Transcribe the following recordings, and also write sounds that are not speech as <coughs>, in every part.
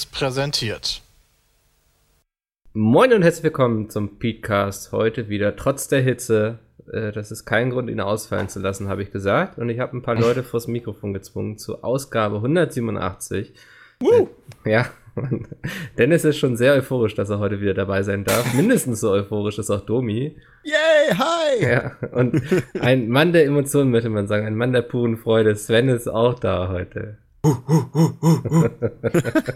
Seriös präsentiert. Moin und herzlich willkommen zum Podcast. Heute wieder trotz der Hitze. Äh, das ist kein Grund, ihn ausfallen zu lassen, habe ich gesagt. Und ich habe ein paar <laughs> Leute vors Mikrofon gezwungen zur Ausgabe 187. Woo! Äh, ja, <laughs> Dennis ist schon sehr euphorisch, dass er heute wieder dabei sein darf. Mindestens so euphorisch ist auch Domi. Yay, hi! Ja, und ein Mann der Emotionen, möchte man sagen, ein Mann der puren Freude. Sven ist auch da heute. Ich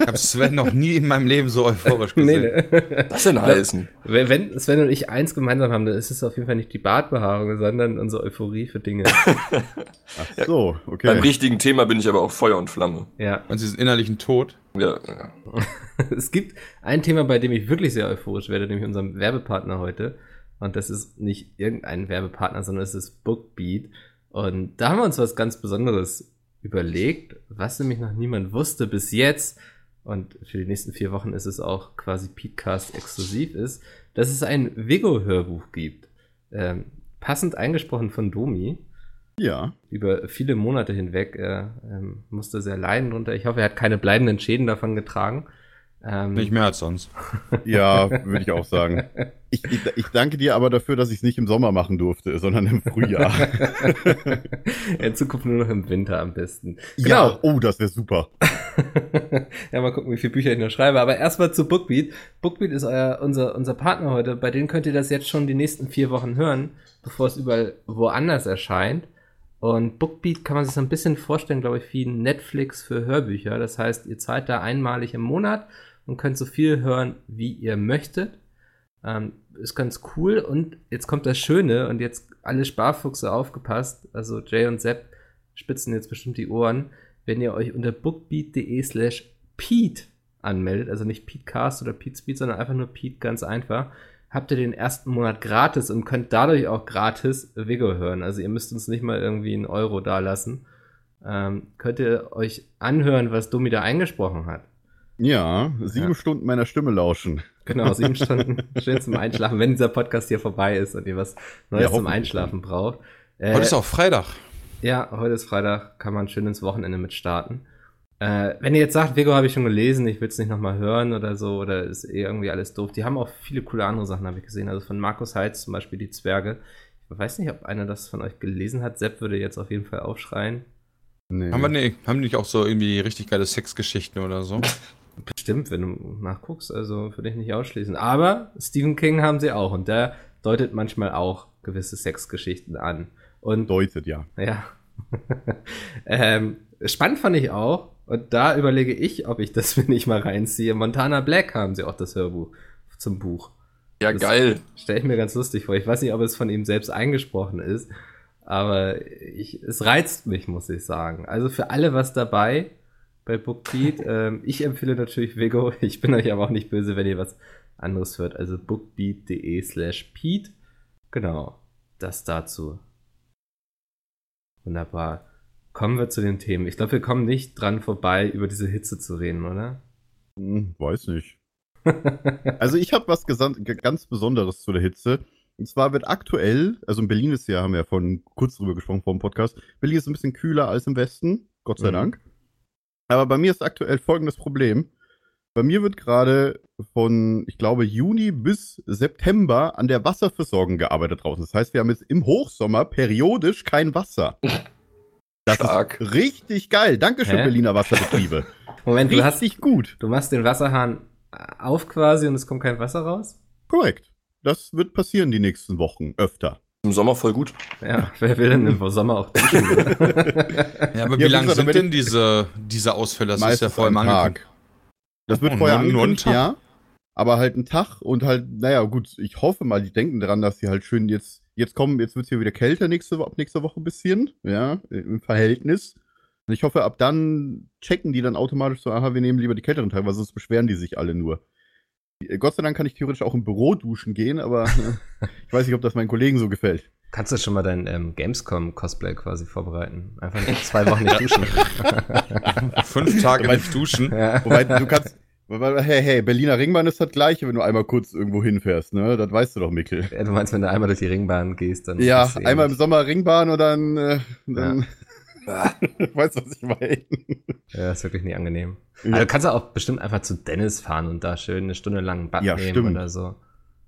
habe Sven noch nie in meinem Leben so euphorisch gesehen. Nee, nee. Was denn heißen? Wenn Sven und ich eins gemeinsam haben, dann ist es auf jeden Fall nicht die Bartbehaarung, sondern unsere Euphorie für Dinge. Ach so, okay. Beim richtigen Thema bin ich aber auch Feuer und Flamme. Ja. Und sie ist innerlichen Tod. Ja, ja. es gibt ein Thema, bei dem ich wirklich sehr euphorisch werde, nämlich unserem Werbepartner heute. Und das ist nicht irgendein Werbepartner, sondern es ist Bookbeat. Und da haben wir uns was ganz Besonderes überlegt, was nämlich noch niemand wusste bis jetzt, und für die nächsten vier Wochen ist es auch quasi Podcast exklusiv ist, dass es ein Vigo-Hörbuch gibt. Ähm, passend eingesprochen von Domi. Ja. Über viele Monate hinweg. Er ähm, musste sehr leiden drunter. Ich hoffe, er hat keine bleibenden Schäden davon getragen. Ähm, nicht mehr als sonst. ja, würde ich auch sagen. Ich, ich, ich, danke dir aber dafür, dass ich es nicht im Sommer machen durfte, sondern im Frühjahr. <laughs> In Zukunft nur noch im Winter am besten. Genau. Ja, oh, das wäre super. <laughs> ja, mal gucken, wie viele Bücher ich noch schreibe. Aber erstmal zu Bookbeat. Bookbeat ist euer, unser, unser Partner heute. Bei denen könnt ihr das jetzt schon die nächsten vier Wochen hören, bevor es überall woanders erscheint. Und Bookbeat kann man sich so ein bisschen vorstellen, glaube ich, wie Netflix für Hörbücher. Das heißt, ihr zahlt da einmalig im Monat und könnt so viel hören, wie ihr möchtet. Ähm, ist ganz cool. Und jetzt kommt das Schöne und jetzt alle Sparfuchse aufgepasst. Also Jay und Sepp spitzen jetzt bestimmt die Ohren. Wenn ihr euch unter bookbeat.de slash Pete anmeldet, also nicht Petecast oder Petespeed, sondern einfach nur Pete ganz einfach, habt ihr den ersten Monat gratis und könnt dadurch auch gratis Vigo hören. Also ihr müsst uns nicht mal irgendwie einen Euro dalassen. Ähm, könnt ihr euch anhören, was Domi da eingesprochen hat. Ja, sieben ja. Stunden meiner Stimme lauschen. Genau, sieben <laughs> Stunden schön zum Einschlafen, wenn dieser Podcast hier vorbei ist und ihr was Neues ja, zum Einschlafen braucht. Äh, heute ist auch Freitag. Ja, heute ist Freitag, kann man schön ins Wochenende mit starten. Äh, wenn ihr jetzt sagt, Vigo habe ich schon gelesen, ich will es nicht nochmal hören oder so, oder ist eh irgendwie alles doof. Die haben auch viele coole andere Sachen, habe ich gesehen. Also von Markus Heitz zum Beispiel die Zwerge. Ich weiß nicht, ob einer das von euch gelesen hat. Sepp würde jetzt auf jeden Fall aufschreien. Nee. Haben wir nee, haben die nicht auch so irgendwie richtig geile Sexgeschichten oder so? <laughs> Bestimmt, wenn du nachguckst, also würde ich nicht ausschließen. Aber Stephen King haben sie auch und der deutet manchmal auch gewisse Sexgeschichten an. Und deutet, ja. Ja. <laughs> ähm, spannend fand ich auch, und da überlege ich, ob ich das <laughs> mir nicht mal reinziehe. Montana Black haben sie auch das Hörbuch zum Buch. Ja, das geil. Stelle ich mir ganz lustig vor. Ich weiß nicht, ob es von ihm selbst eingesprochen ist, aber ich, es reizt mich, muss ich sagen. Also für alle was dabei bei Bookbeat. ähm, ich empfehle natürlich Vigo. Ich bin euch aber auch nicht böse, wenn ihr was anderes hört. Also bookbeat.de slash Pete. Genau, das dazu. Wunderbar. Kommen wir zu den Themen. Ich glaube, wir kommen nicht dran vorbei, über diese Hitze zu reden, oder? Hm, weiß nicht. <laughs> also ich habe was ganz Besonderes zu der Hitze. Und zwar wird aktuell, also in Berlin ist ja, haben wir ja vorhin kurz drüber gesprochen vor dem Podcast, Berlin ist ein bisschen kühler als im Westen, Gott sei mhm. Dank. Aber bei mir ist aktuell folgendes Problem. Bei mir wird gerade von, ich glaube, Juni bis September an der Wasserversorgung gearbeitet draußen. Das heißt, wir haben jetzt im Hochsommer periodisch kein Wasser. <laughs> Das Stark. ist richtig geil. Dankeschön, Hä? Berliner Wasserbetriebe. <laughs> Moment, richtig du hast dich gut. Du machst den Wasserhahn auf quasi und es kommt kein Wasser raus? Korrekt. Das wird passieren die nächsten Wochen öfter. Im Sommer voll gut. Ja, wer will denn im Sommer auch duschen? <laughs> ja, aber wie ja, lang sind denn diese, diese Ausfälle? Das ist ja voll im Tag. Das wird oh, vorher angekündigt, ja. Aber halt ein Tag und halt, naja, gut, ich hoffe mal, die denken daran, dass sie halt schön jetzt, jetzt kommen, jetzt wird es hier wieder kälter nächste, ab nächster Woche ein bisschen, ja, im Verhältnis. Und ich hoffe, ab dann checken die dann automatisch so, aha, wir nehmen lieber die kälteren Tage, weil sonst beschweren die sich alle nur. Gott sei Dank kann ich theoretisch auch im Büro duschen gehen, aber <laughs> ich weiß nicht, ob das meinen Kollegen so gefällt. Kannst du schon mal dein ähm, Gamescom-Cosplay quasi vorbereiten? Einfach nicht zwei <laughs> Wochen nicht duschen. <laughs> Fünf Tage nicht duschen. Ja. Wobei du kannst. Hey, hey, Berliner Ringbahn ist das gleiche, wenn du einmal kurz irgendwo hinfährst, ne? Das weißt du doch, Mikkel. Ja, du meinst, wenn du einmal durch die Ringbahn gehst, dann. Ja, einmal im Sommer Ringbahn und dann. Äh, dann <laughs> weißt du, was ich meine? Ja, ist wirklich nicht angenehm. Ja. Also du kannst auch bestimmt einfach zu Dennis fahren und da schön eine Stunde lang ein Bad Ja, nehmen stimmt. oder so.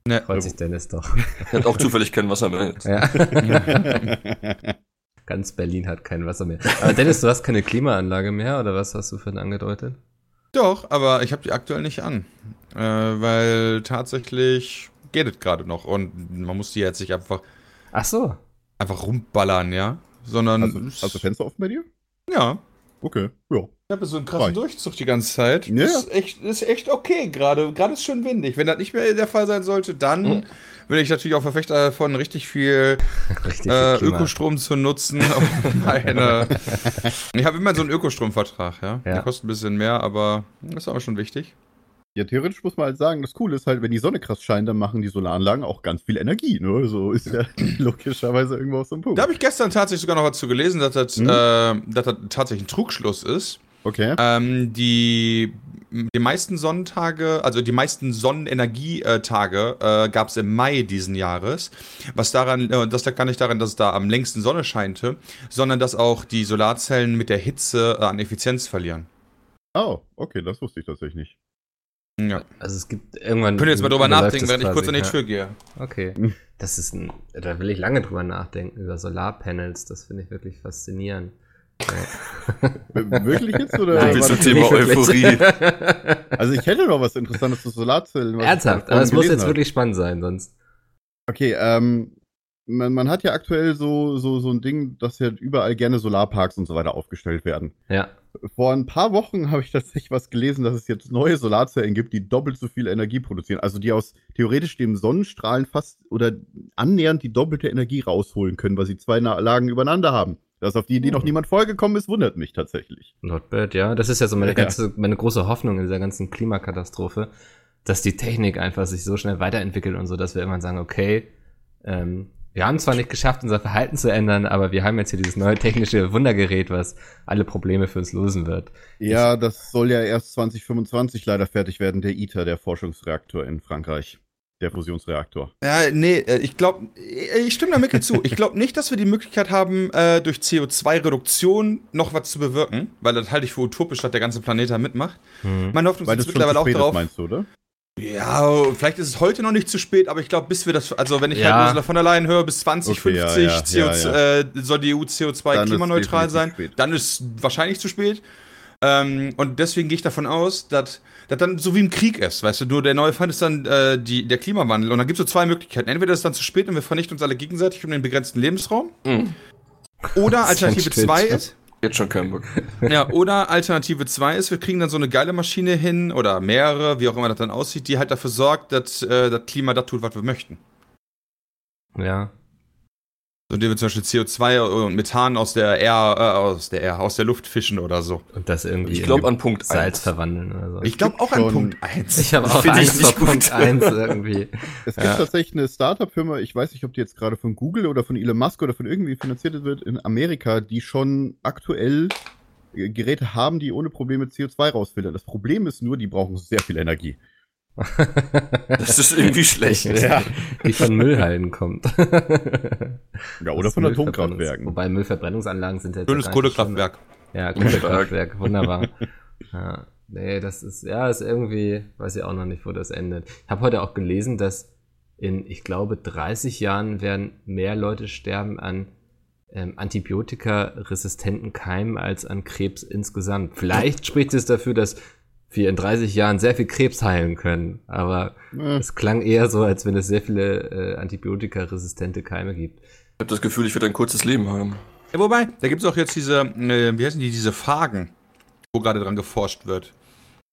Ne. Freut sich Dennis doch. Er hat auch zufällig kein Wasser mehr. <laughs> Ja. <laughs> Ganz Berlin hat kein Wasser mehr. Aber Dennis, du hast keine Klimaanlage mehr oder was hast du für angedeutet? Doch, aber ich habe die aktuell nicht an. Äh, weil tatsächlich geht es gerade noch. Und man muss die jetzt nicht einfach, Ach so. einfach rumballern, ja. Sondern. Also, hast du Fenster offen bei dir? ja. Okay, ja. Ich habe so einen krassen Reicht. Durchzug die ganze Zeit. Ja, Ist, echt, ist echt okay gerade. Gerade ist schön windig. Wenn das nicht mehr der Fall sein sollte, dann Mhm. bin ich natürlich auch Verfechter davon, richtig viel <laughs> Richtig. äh, viel. Ökostrom zu nutzen. <laughs> meine ich habe immer so einen Ökostromvertrag, ja. Ja. Der kostet ein bisschen mehr, aber ist aber schon wichtig. Ja, theoretisch muss man halt sagen, das Coole ist halt, wenn die Sonne krass scheint, dann machen die Solaranlagen auch ganz viel Energie. Ne? So ist ja <clears throat> logischerweise irgendwo auf so einem Punkt. Da habe ich gestern tatsächlich sogar noch was zu gelesen, dass das, Mhm. äh, dass das tatsächlich ein Trugschluss ist. Okay. Ähm, die, die meisten Sonnentage, also die meisten Sonnenenergietage äh, gab es im Mai diesen Jahres. Was daran, äh, das lag gar nicht daran, dass es da am längsten Sonne scheinte, sondern dass auch die Solarzellen mit der Hitze äh, an Effizienz verlieren. Oh, okay, das wusste ich tatsächlich nicht. Ja. Also es gibt irgendwann. Könnt ihr jetzt mal drüber nachdenken, während ich kurz an die. Tür gehe. Okay. <laughs> Das ist ein, da will ich lange drüber nachdenken, über Solarpanels. Das finde ich wirklich faszinierend. Wirklich jetzt? Oder Nein, du das Thema. Euphorie? <laughs> Also ich hätte noch was Interessantes zu Solarzellen. Ernsthaft, aber es muss jetzt habe. wirklich spannend sein, sonst. Okay, ähm, man, man hat ja aktuell so, so, so ein Ding, dass ja überall gerne Solarparks und so weiter aufgestellt werden. Ja. Vor ein paar Wochen habe ich tatsächlich was gelesen, dass es jetzt neue Solarzellen gibt, die doppelt so viel Energie produzieren. Also die aus theoretisch dem Sonnenstrahlen fast oder annähernd die doppelte Energie rausholen können, weil sie zwei Lagen übereinander haben. Dass auf die Idee noch niemand vorgekommen ist, wundert mich tatsächlich. Not bad, ja. Das ist ja so meine Ja. ganze, meine große Hoffnung in dieser ganzen Klimakatastrophe, dass die Technik einfach sich so schnell weiterentwickelt und so, dass wir irgendwann sagen, okay, ähm, wir haben zwar nicht geschafft, unser Verhalten zu ändern, aber wir haben jetzt hier dieses neue technische Wundergerät, was alle Probleme für uns lösen wird. Ja, das soll ja erst 2025 leider fertig werden, der ITER, der Forschungsreaktor in Frankreich. Der Fusionsreaktor. Ja, nee, äh, ich glaube, ich stimme da Mikkel zu. Ich glaube nicht, dass wir die Möglichkeit haben, äh, durch CO2-Reduktion noch was zu bewirken, weil das halte ich für utopisch, dass der ganze Planet da mitmacht. Meine Hoffnung Weil ist das schon mittlerweile auch darauf. meinst du, oder? Ja, vielleicht ist es heute noch nicht zu spät, aber ich glaube, bis wir das, also wenn ich Ja. halt Ursula von der Leyen höre, bis 2050 Okay, ja, ja, CO2, ja, Äh, soll die EU Dann CO2 ist klimaneutral sein, dann ist wahrscheinlich zu spät. Ähm, und deswegen gehe ich davon aus, dass das dann so wie im Krieg ist, weißt du, nur der neue Feind ist dann äh, die, der Klimawandel. Und dann gibt es so zwei Möglichkeiten. Entweder ist es dann zu spät und wir vernichten uns alle gegenseitig um den begrenzten Lebensraum. Hm, Oder <laughs> Alternative 2 Stillstand. ist, jetzt schon keinen Bock. <laughs> ja, oder Alternative 2 ist, wir kriegen dann so eine geile Maschine hin oder mehrere, wie auch immer das dann aussieht, die halt dafür sorgt, dass äh, das Klima das tut, was wir möchten. Ja. So, indem wir zum Beispiel CO2 und Methan aus der Air, äh, aus der Air, aus der Luft fischen oder so. Und das irgendwie Ich glaube an Punkt Salz 1. verwandeln oder so. Ich glaube auch an Punkt 1. Ich habe auch Finde ich Angst vor. Punkt 1 irgendwie. Es gibt Ja. tatsächlich eine Startup-Firma, ich weiß nicht, ob die jetzt gerade von Google oder von Elon Musk oder von irgendwie finanziert wird, in Amerika, die schon aktuell Geräte haben, die ohne Probleme CO2 rausfiltern. Das Problem ist nur, die brauchen sehr viel Energie. Das ist irgendwie schlecht. <laughs> Ja. Die von Müllhallen kommt. <laughs> Ja, oder Das von Atomkraftwerken. Wobei Müllverbrennungsanlagen sind jetzt. Schönes. Kohlekraftwerk. Ja, Kohlekraftwerk, wunderbar. <laughs> Ja, nee, das ist, ja, ist irgendwie, weiß ich auch noch nicht, wo das endet. Ich habe heute auch gelesen, dass in, ich glaube, 30 Jahren werden mehr Leute sterben an ähm, antibiotikaresistenten Keimen als an Krebs insgesamt. Vielleicht spricht es dafür, dass wir in 30 Jahren sehr viel Krebs heilen können, aber Äh, es klang eher so, als wenn es sehr viele äh, antibiotikaresistente Keime gibt. Ich habe das Gefühl, ich werde ein kurzes Leben haben. Ja, wobei, da gibt es auch jetzt diese, äh, wie heißen die, diese Phagen, wo gerade dran geforscht wird.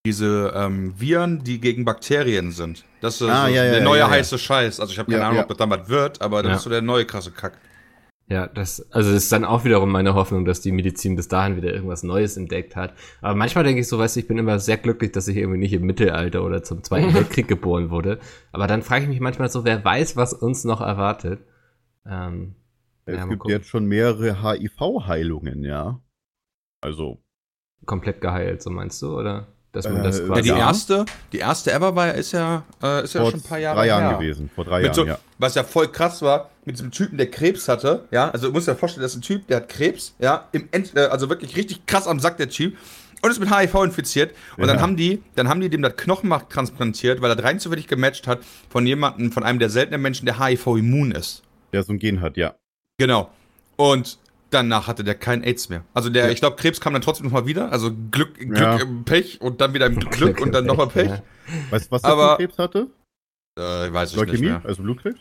Diese ähm, Viren, die gegen Bakterien sind. Das ist Ah, so ja, ja, der ja, neue ja, ja. heiße Scheiß. Also ich habe keine Ja, Ahnung, ja. ob das dann was wird, aber das Ja. ist so der neue krasse Kack. Ja, das, also das ist dann auch wiederum meine Hoffnung, dass die Medizin bis dahin wieder irgendwas Neues entdeckt hat. Aber manchmal denke ich so, weißt du, ich bin immer sehr glücklich, dass ich irgendwie nicht im Mittelalter oder zum Zweiten <laughs> Weltkrieg geboren wurde. Aber dann frage ich mich manchmal so, wer weiß, was uns noch erwartet. Ähm, es ja, gibt jetzt schon mehrere HIV-Heilungen, ja. Also, komplett geheilt, so meinst du, oder? dass man Äh, das ja, Ja, quasi. die Ja. erste, die erste ever war, ist ja, äh, ist ja Vor schon ein paar Jahre drei Jahren her. gewesen. Vor drei Mit Jahren, so, ja. Was ja voll krass war, mit diesem Typen, der Krebs hatte, ja, also du musst dir vorstellen, das ist ein Typ, der hat Krebs, ja, im End, äh, also wirklich richtig krass am Sack, der Typ, und ist mit HIV infiziert. Und dann Ja. haben die, dann haben die dem das Knochenmark transplantiert, weil er rein zufällig gematcht hat von jemandem, von einem der seltenen Menschen, der HIV-immun ist. Der so ein Gen hat, ja. Genau. Und danach hatte der kein AIDS mehr. Also der, Ja. ich glaube, Krebs kam dann trotzdem nochmal wieder. Also Glück, Glück Ja. im Pech und dann wieder im <laughs> Glück und dann nochmal Pech. Weißt du, was der Krebs hatte? Äh, ich weiß nicht Leukämie? mehr. Also Blutkrebs?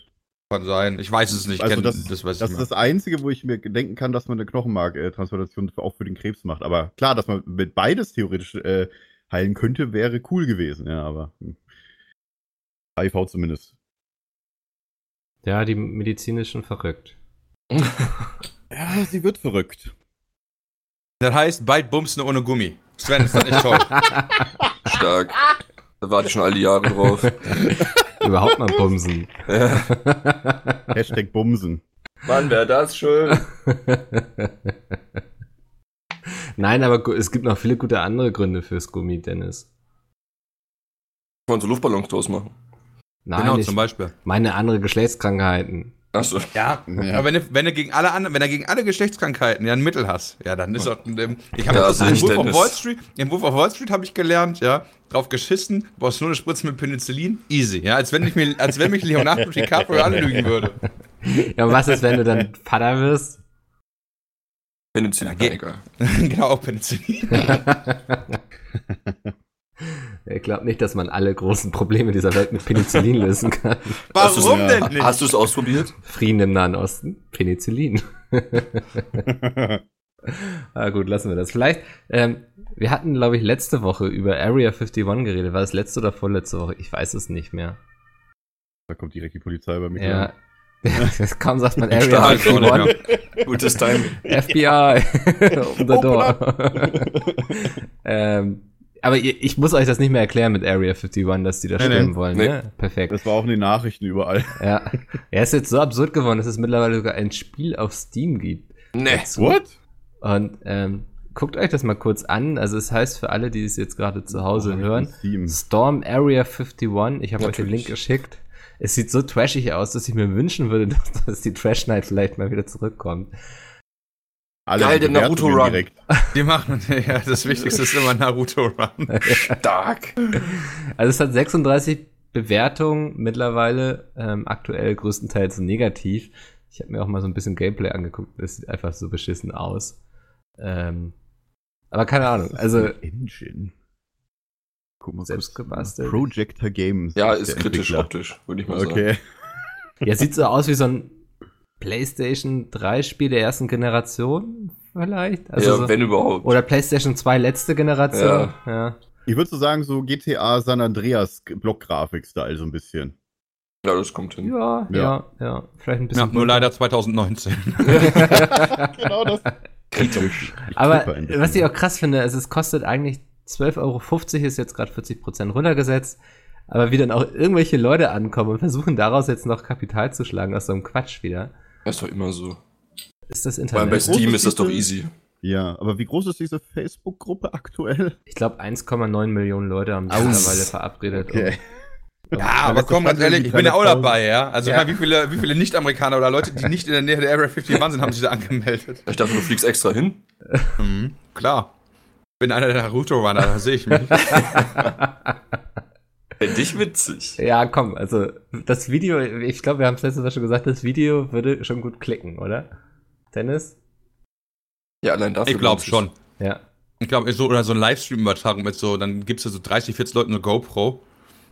Kann sein. Ich weiß es nicht. Ich Also kenn- das, das das, ist das Einzige, wo ich mir denken kann, dass man eine Knochenmarktransplantation auch für den Krebs macht. Aber klar, dass man mit beides theoretisch äh, heilen könnte, wäre cool gewesen. Ja, aber hm. HIV zumindest. ja, die Medizin ist schon verrückt. <laughs> Ja, sie wird verrückt. Das heißt, bald Bumsen ohne Gummi. Sven, ist das nicht toll? <laughs> Stark. Da warte ich schon all die Jahre drauf. <laughs> Überhaupt mal bumsen. Ja. Hashtag Bumsen. Mann, wäre das schön. Nein, aber es gibt noch viele gute andere Gründe fürs Gummi, Dennis. Wollen so Luftballons draus machen. Nein, genau, ich zum Beispiel. meine andere Geschlechtskrankheiten. Achso. Ja, Ja. aber wenn du, wenn du gegen alle anderen, wenn du gegen alle Geschlechtskrankheiten ja ein Mittel hast, ja, dann ist auch, ähm, ich habe Ja, das im Wolf of. Wall Street, im Wolf of Wall Street habe ich gelernt, ja, drauf geschissen, brauchst nur eine Spritze mit Penicillin, easy, ja, als wenn ich mir, als wenn mich Leonardo <laughs> DiCaprio anlügen würde. Ja, was ist, wenn du dann Vater wirst? Penicillin, Ja, egal. <laughs> genau, auch Penicillin. <laughs> ich glaube nicht, dass man alle großen Probleme dieser Welt mit Penicillin <laughs> lösen kann. Warum ja. denn nicht? Hast du es ausprobiert? Frieden im Nahen Osten, Penicillin. <laughs> ah, gut, lassen wir das. Vielleicht, ähm, wir hatten, glaube ich, letzte Woche über Area 51 geredet. War das letzte oder vorletzte Woche? Ich weiß es nicht mehr. Da kommt direkt die Polizei bei mir. Ja. <laughs> Kaum sagt man Area Stark, 51. Gutes Timing. FBI. um the Open door. ähm, aber ich muss euch das nicht mehr erklären mit Area 51, dass die da Nee, nee. stimmen wollen. Nee. Ne? Perfekt. Das war auch in den Nachrichten überall. Ja. Er ist jetzt so absurd geworden, dass es mittlerweile sogar ein Spiel auf Steam gibt. Nee. dazu. What? Und ähm, guckt euch das mal kurz an. Also es heißt für alle, die es jetzt gerade zu Hause Oh, hören, Steam. Storm Area 51. Ich habe euch den Link geschickt. Es sieht so trashig aus, dass ich mir wünschen würde, dass, <laughs> dass die Trash Night vielleicht mal wieder zurückkommt. Alle Geil, die der Naruto Run. direkt. Die machen, <laughs> ja, das Wichtigste ist immer Naruto Run. Stark. Also es hat 36 Bewertungen mittlerweile, ähm, aktuell größtenteils negativ. Ich habe mir auch mal so ein bisschen Gameplay angeguckt. Das sieht einfach so beschissen aus. Ähm, aber keine Ahnung. Also Engine. Guck mal Selbst gebastelt. Projector Games. Ja, ist kritisch optisch, würde ich mal sagen. Okay. Ja, sieht so aus wie so ein PlayStation 3 Spiel der ersten Generation, vielleicht. Also ja, so, wenn überhaupt. oder PlayStation 2 letzte Generation. Ja. Ich würde so sagen, so GTA San Andreas Block-Grafik-Style so ein bisschen. Ja, das kommt hin. Ja, ja, Ja. ja, Vielleicht ein Ja, bisschen. nur leider 2019. <laughs> genau das. Kritisch. Ich <laughs> Aber was ich auch krass finde, ist, es kostet eigentlich 12,50 Euro, ist jetzt gerade 40% runtergesetzt. Aber wie dann auch irgendwelche Leute ankommen und versuchen daraus jetzt noch Kapital zu schlagen aus so einem Quatsch wieder, Das ist doch immer so. ist das Vor allem bei Internet. Steam ist das doch easy. Ja, aber wie groß ist diese Facebook-Gruppe aktuell? Ich glaube, 1,9 Millionen Leute haben sich mittlerweile verabredet. Okay. Ja, aber komm, ganz ehrlich, ich bin ja auch 300.000. dabei, ja. Also Ja. wie viele, wie viele Nicht-Amerikaner oder Leute, die nicht in der Nähe der Area 51 sind, haben sich da angemeldet. Ich dachte, du fliegst extra hin. Mhm, klar. Bin einer der Naruto-Runner, da sehe ich mich. <laughs> Fände ich witzig. ja, komm, also das Video, ich glaube, wir haben es letztes Mal schon gesagt, das Video würde schon gut klicken, oder? Dennis? Ja, allein dafür. Ich glaube schon. Ja. Ich glaube, so, oder so ein Livestream-Übertragung mit so, dann gibst du so 30, 40 Leuten eine GoPro.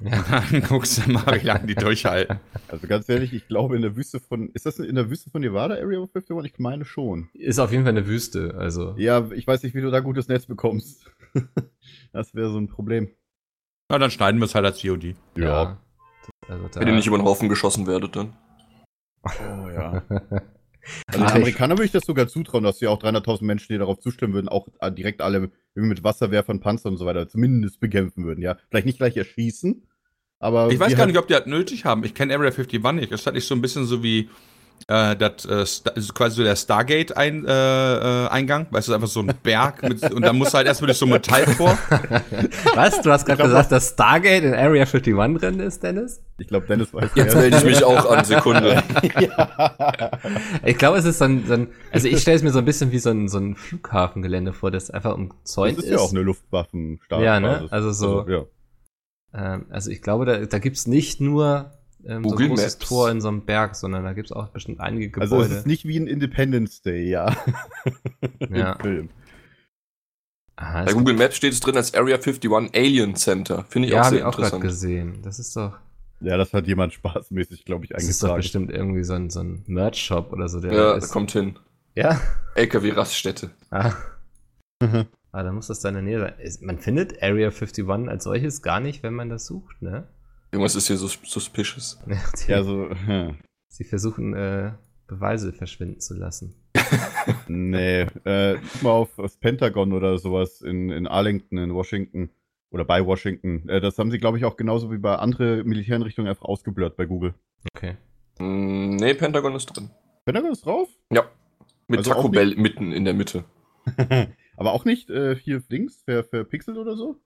Ja. Und <laughs> dann guckst du mal, wie lange die durchhalten. Also ganz ehrlich, ich glaube in der Wüste von. Ist das in der Wüste von Nevada Area 51? Ich meine schon. Ist auf jeden Fall eine Wüste, also. Ja, ich weiß nicht, wie du da gutes Netz bekommst. <laughs> das wäre so ein Problem. Na, dann schneiden wir es halt als VOD. Ja. Also da, Wenn ihr nicht über den Haufen geschossen werdet, dann. Oh ja. <laughs> Also den Amerikanern würde ich das sogar zutrauen, dass sie auch 300.000 Menschen, die darauf zustimmen würden, auch äh, direkt alle mit Wasserwerfern, Panzern und so weiter zumindest bekämpfen würden. Ja, vielleicht nicht gleich erschießen, aber Ich weiß gar halt- nicht, ob die das nötig haben. Ich kenne Area 51 nicht. Das ist halt nicht so ein bisschen so wie, äh, das äh, ist quasi so der Stargate-Eingang, äh, äh, Eingang. weißt du, einfach so ein Berg mit, und dann musst du halt erstmal durch so Metall vor. <laughs> Was? Du hast gerade gesagt, dass Stargate in Area 51 drin ist, Dennis? Ich glaube, Dennis weiß Jetzt ja. melde ich mich auch an, Sekunde. <laughs> Ich glaube, es ist so ein, so ein also ich stelle es mir so ein bisschen wie so ein, so ein Flughafengelände vor, das einfach umzäunt Das ist. ist ja auch eine Luftwaffenstab. Ja, ne? Also so- ja. ähm, also ich glaube, da, da gibt's nicht nur ähm, so ein Google großes Maps. Tor in so einem Berg, sondern da gibt's auch bestimmt einige Also Gebäude. es ist nicht wie ein Independence Day, ja. <laughs> Ja. Film. Aha, Bei es Google Maps steht es drin als Area 51 Alien Center. Finde ich ja, auch habe sehr ich auch gerade interessant. gesehen. Das ist doch, Ja, das hat jemand spaßmäßig, glaube ich, das ist doch eingetragen. bestimmt irgendwie so ein, so ein Merch-Shop oder so. Der Ja, da ist. kommt hin. Ja. LKW-Raststätte. Ah. Mhm. ah, dann muss das da in der Nähe sein. Man findet Area 51 als solches gar nicht, wenn man das sucht, ne? Irgendwas ist hier so suspicious. <laughs> Ja, die, Ja, so, hm. Sie versuchen, äh, Beweise verschwinden zu lassen. <laughs> nee. Äh, guck mal auf das Pentagon oder sowas in, in Arlington, in Washington. Oder bei Washington. Äh, das haben sie, glaube ich, auch genauso wie bei anderen Militäreinrichtungen einfach ausgeblurrt bei Google. Okay. Mm, nee, Pentagon ist drin. Pentagon ist drauf? Ja. Mit Also Taco Bell mitten in der Mitte. <laughs> Aber auch nicht äh, hier links, ver, verpixelt oder so?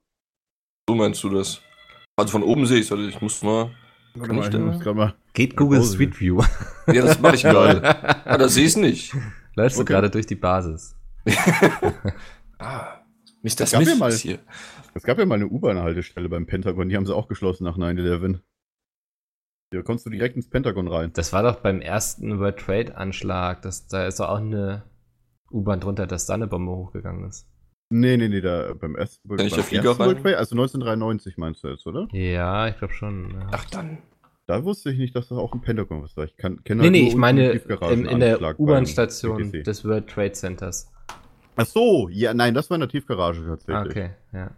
So meinst du das? Also von oben sehe ich es, ich muss mal. Warte Kann mal, ich da- muss mal. Geht Google. Street View. <laughs> Ja, das mache ich gerade. Ah, da sehe ich es nicht. Läufst du Okay. gerade durch die Basis. <laughs> Ah, nicht das Gab ja mal- ist hier. Es gab ja mal eine U-Bahn-Haltestelle beim Pentagon, die haben sie auch geschlossen nach 9-11. Hier konntest du direkt ins Pentagon rein. Das war doch beim ersten World Trade Anschlag. Das, da ist doch auch eine U-Bahn drunter, dass da eine Bombe hochgegangen ist. Nee, nee, nee, da beim ersten, Kann ich beim der Flieger ersten World? Trade, also 1993 meinst du jetzt, oder? Ja, ich glaube schon. Ja. Ach dann. Da wusste ich nicht, dass das auch im Pentagon was war. Ich kann, kenne nee, halt nee, ich meine in, in der U-Bahn-Station des World Trade Centers. Ach so, ja, nein, das war in der Tiefgarage Ah, tatsächlich. okay, ja.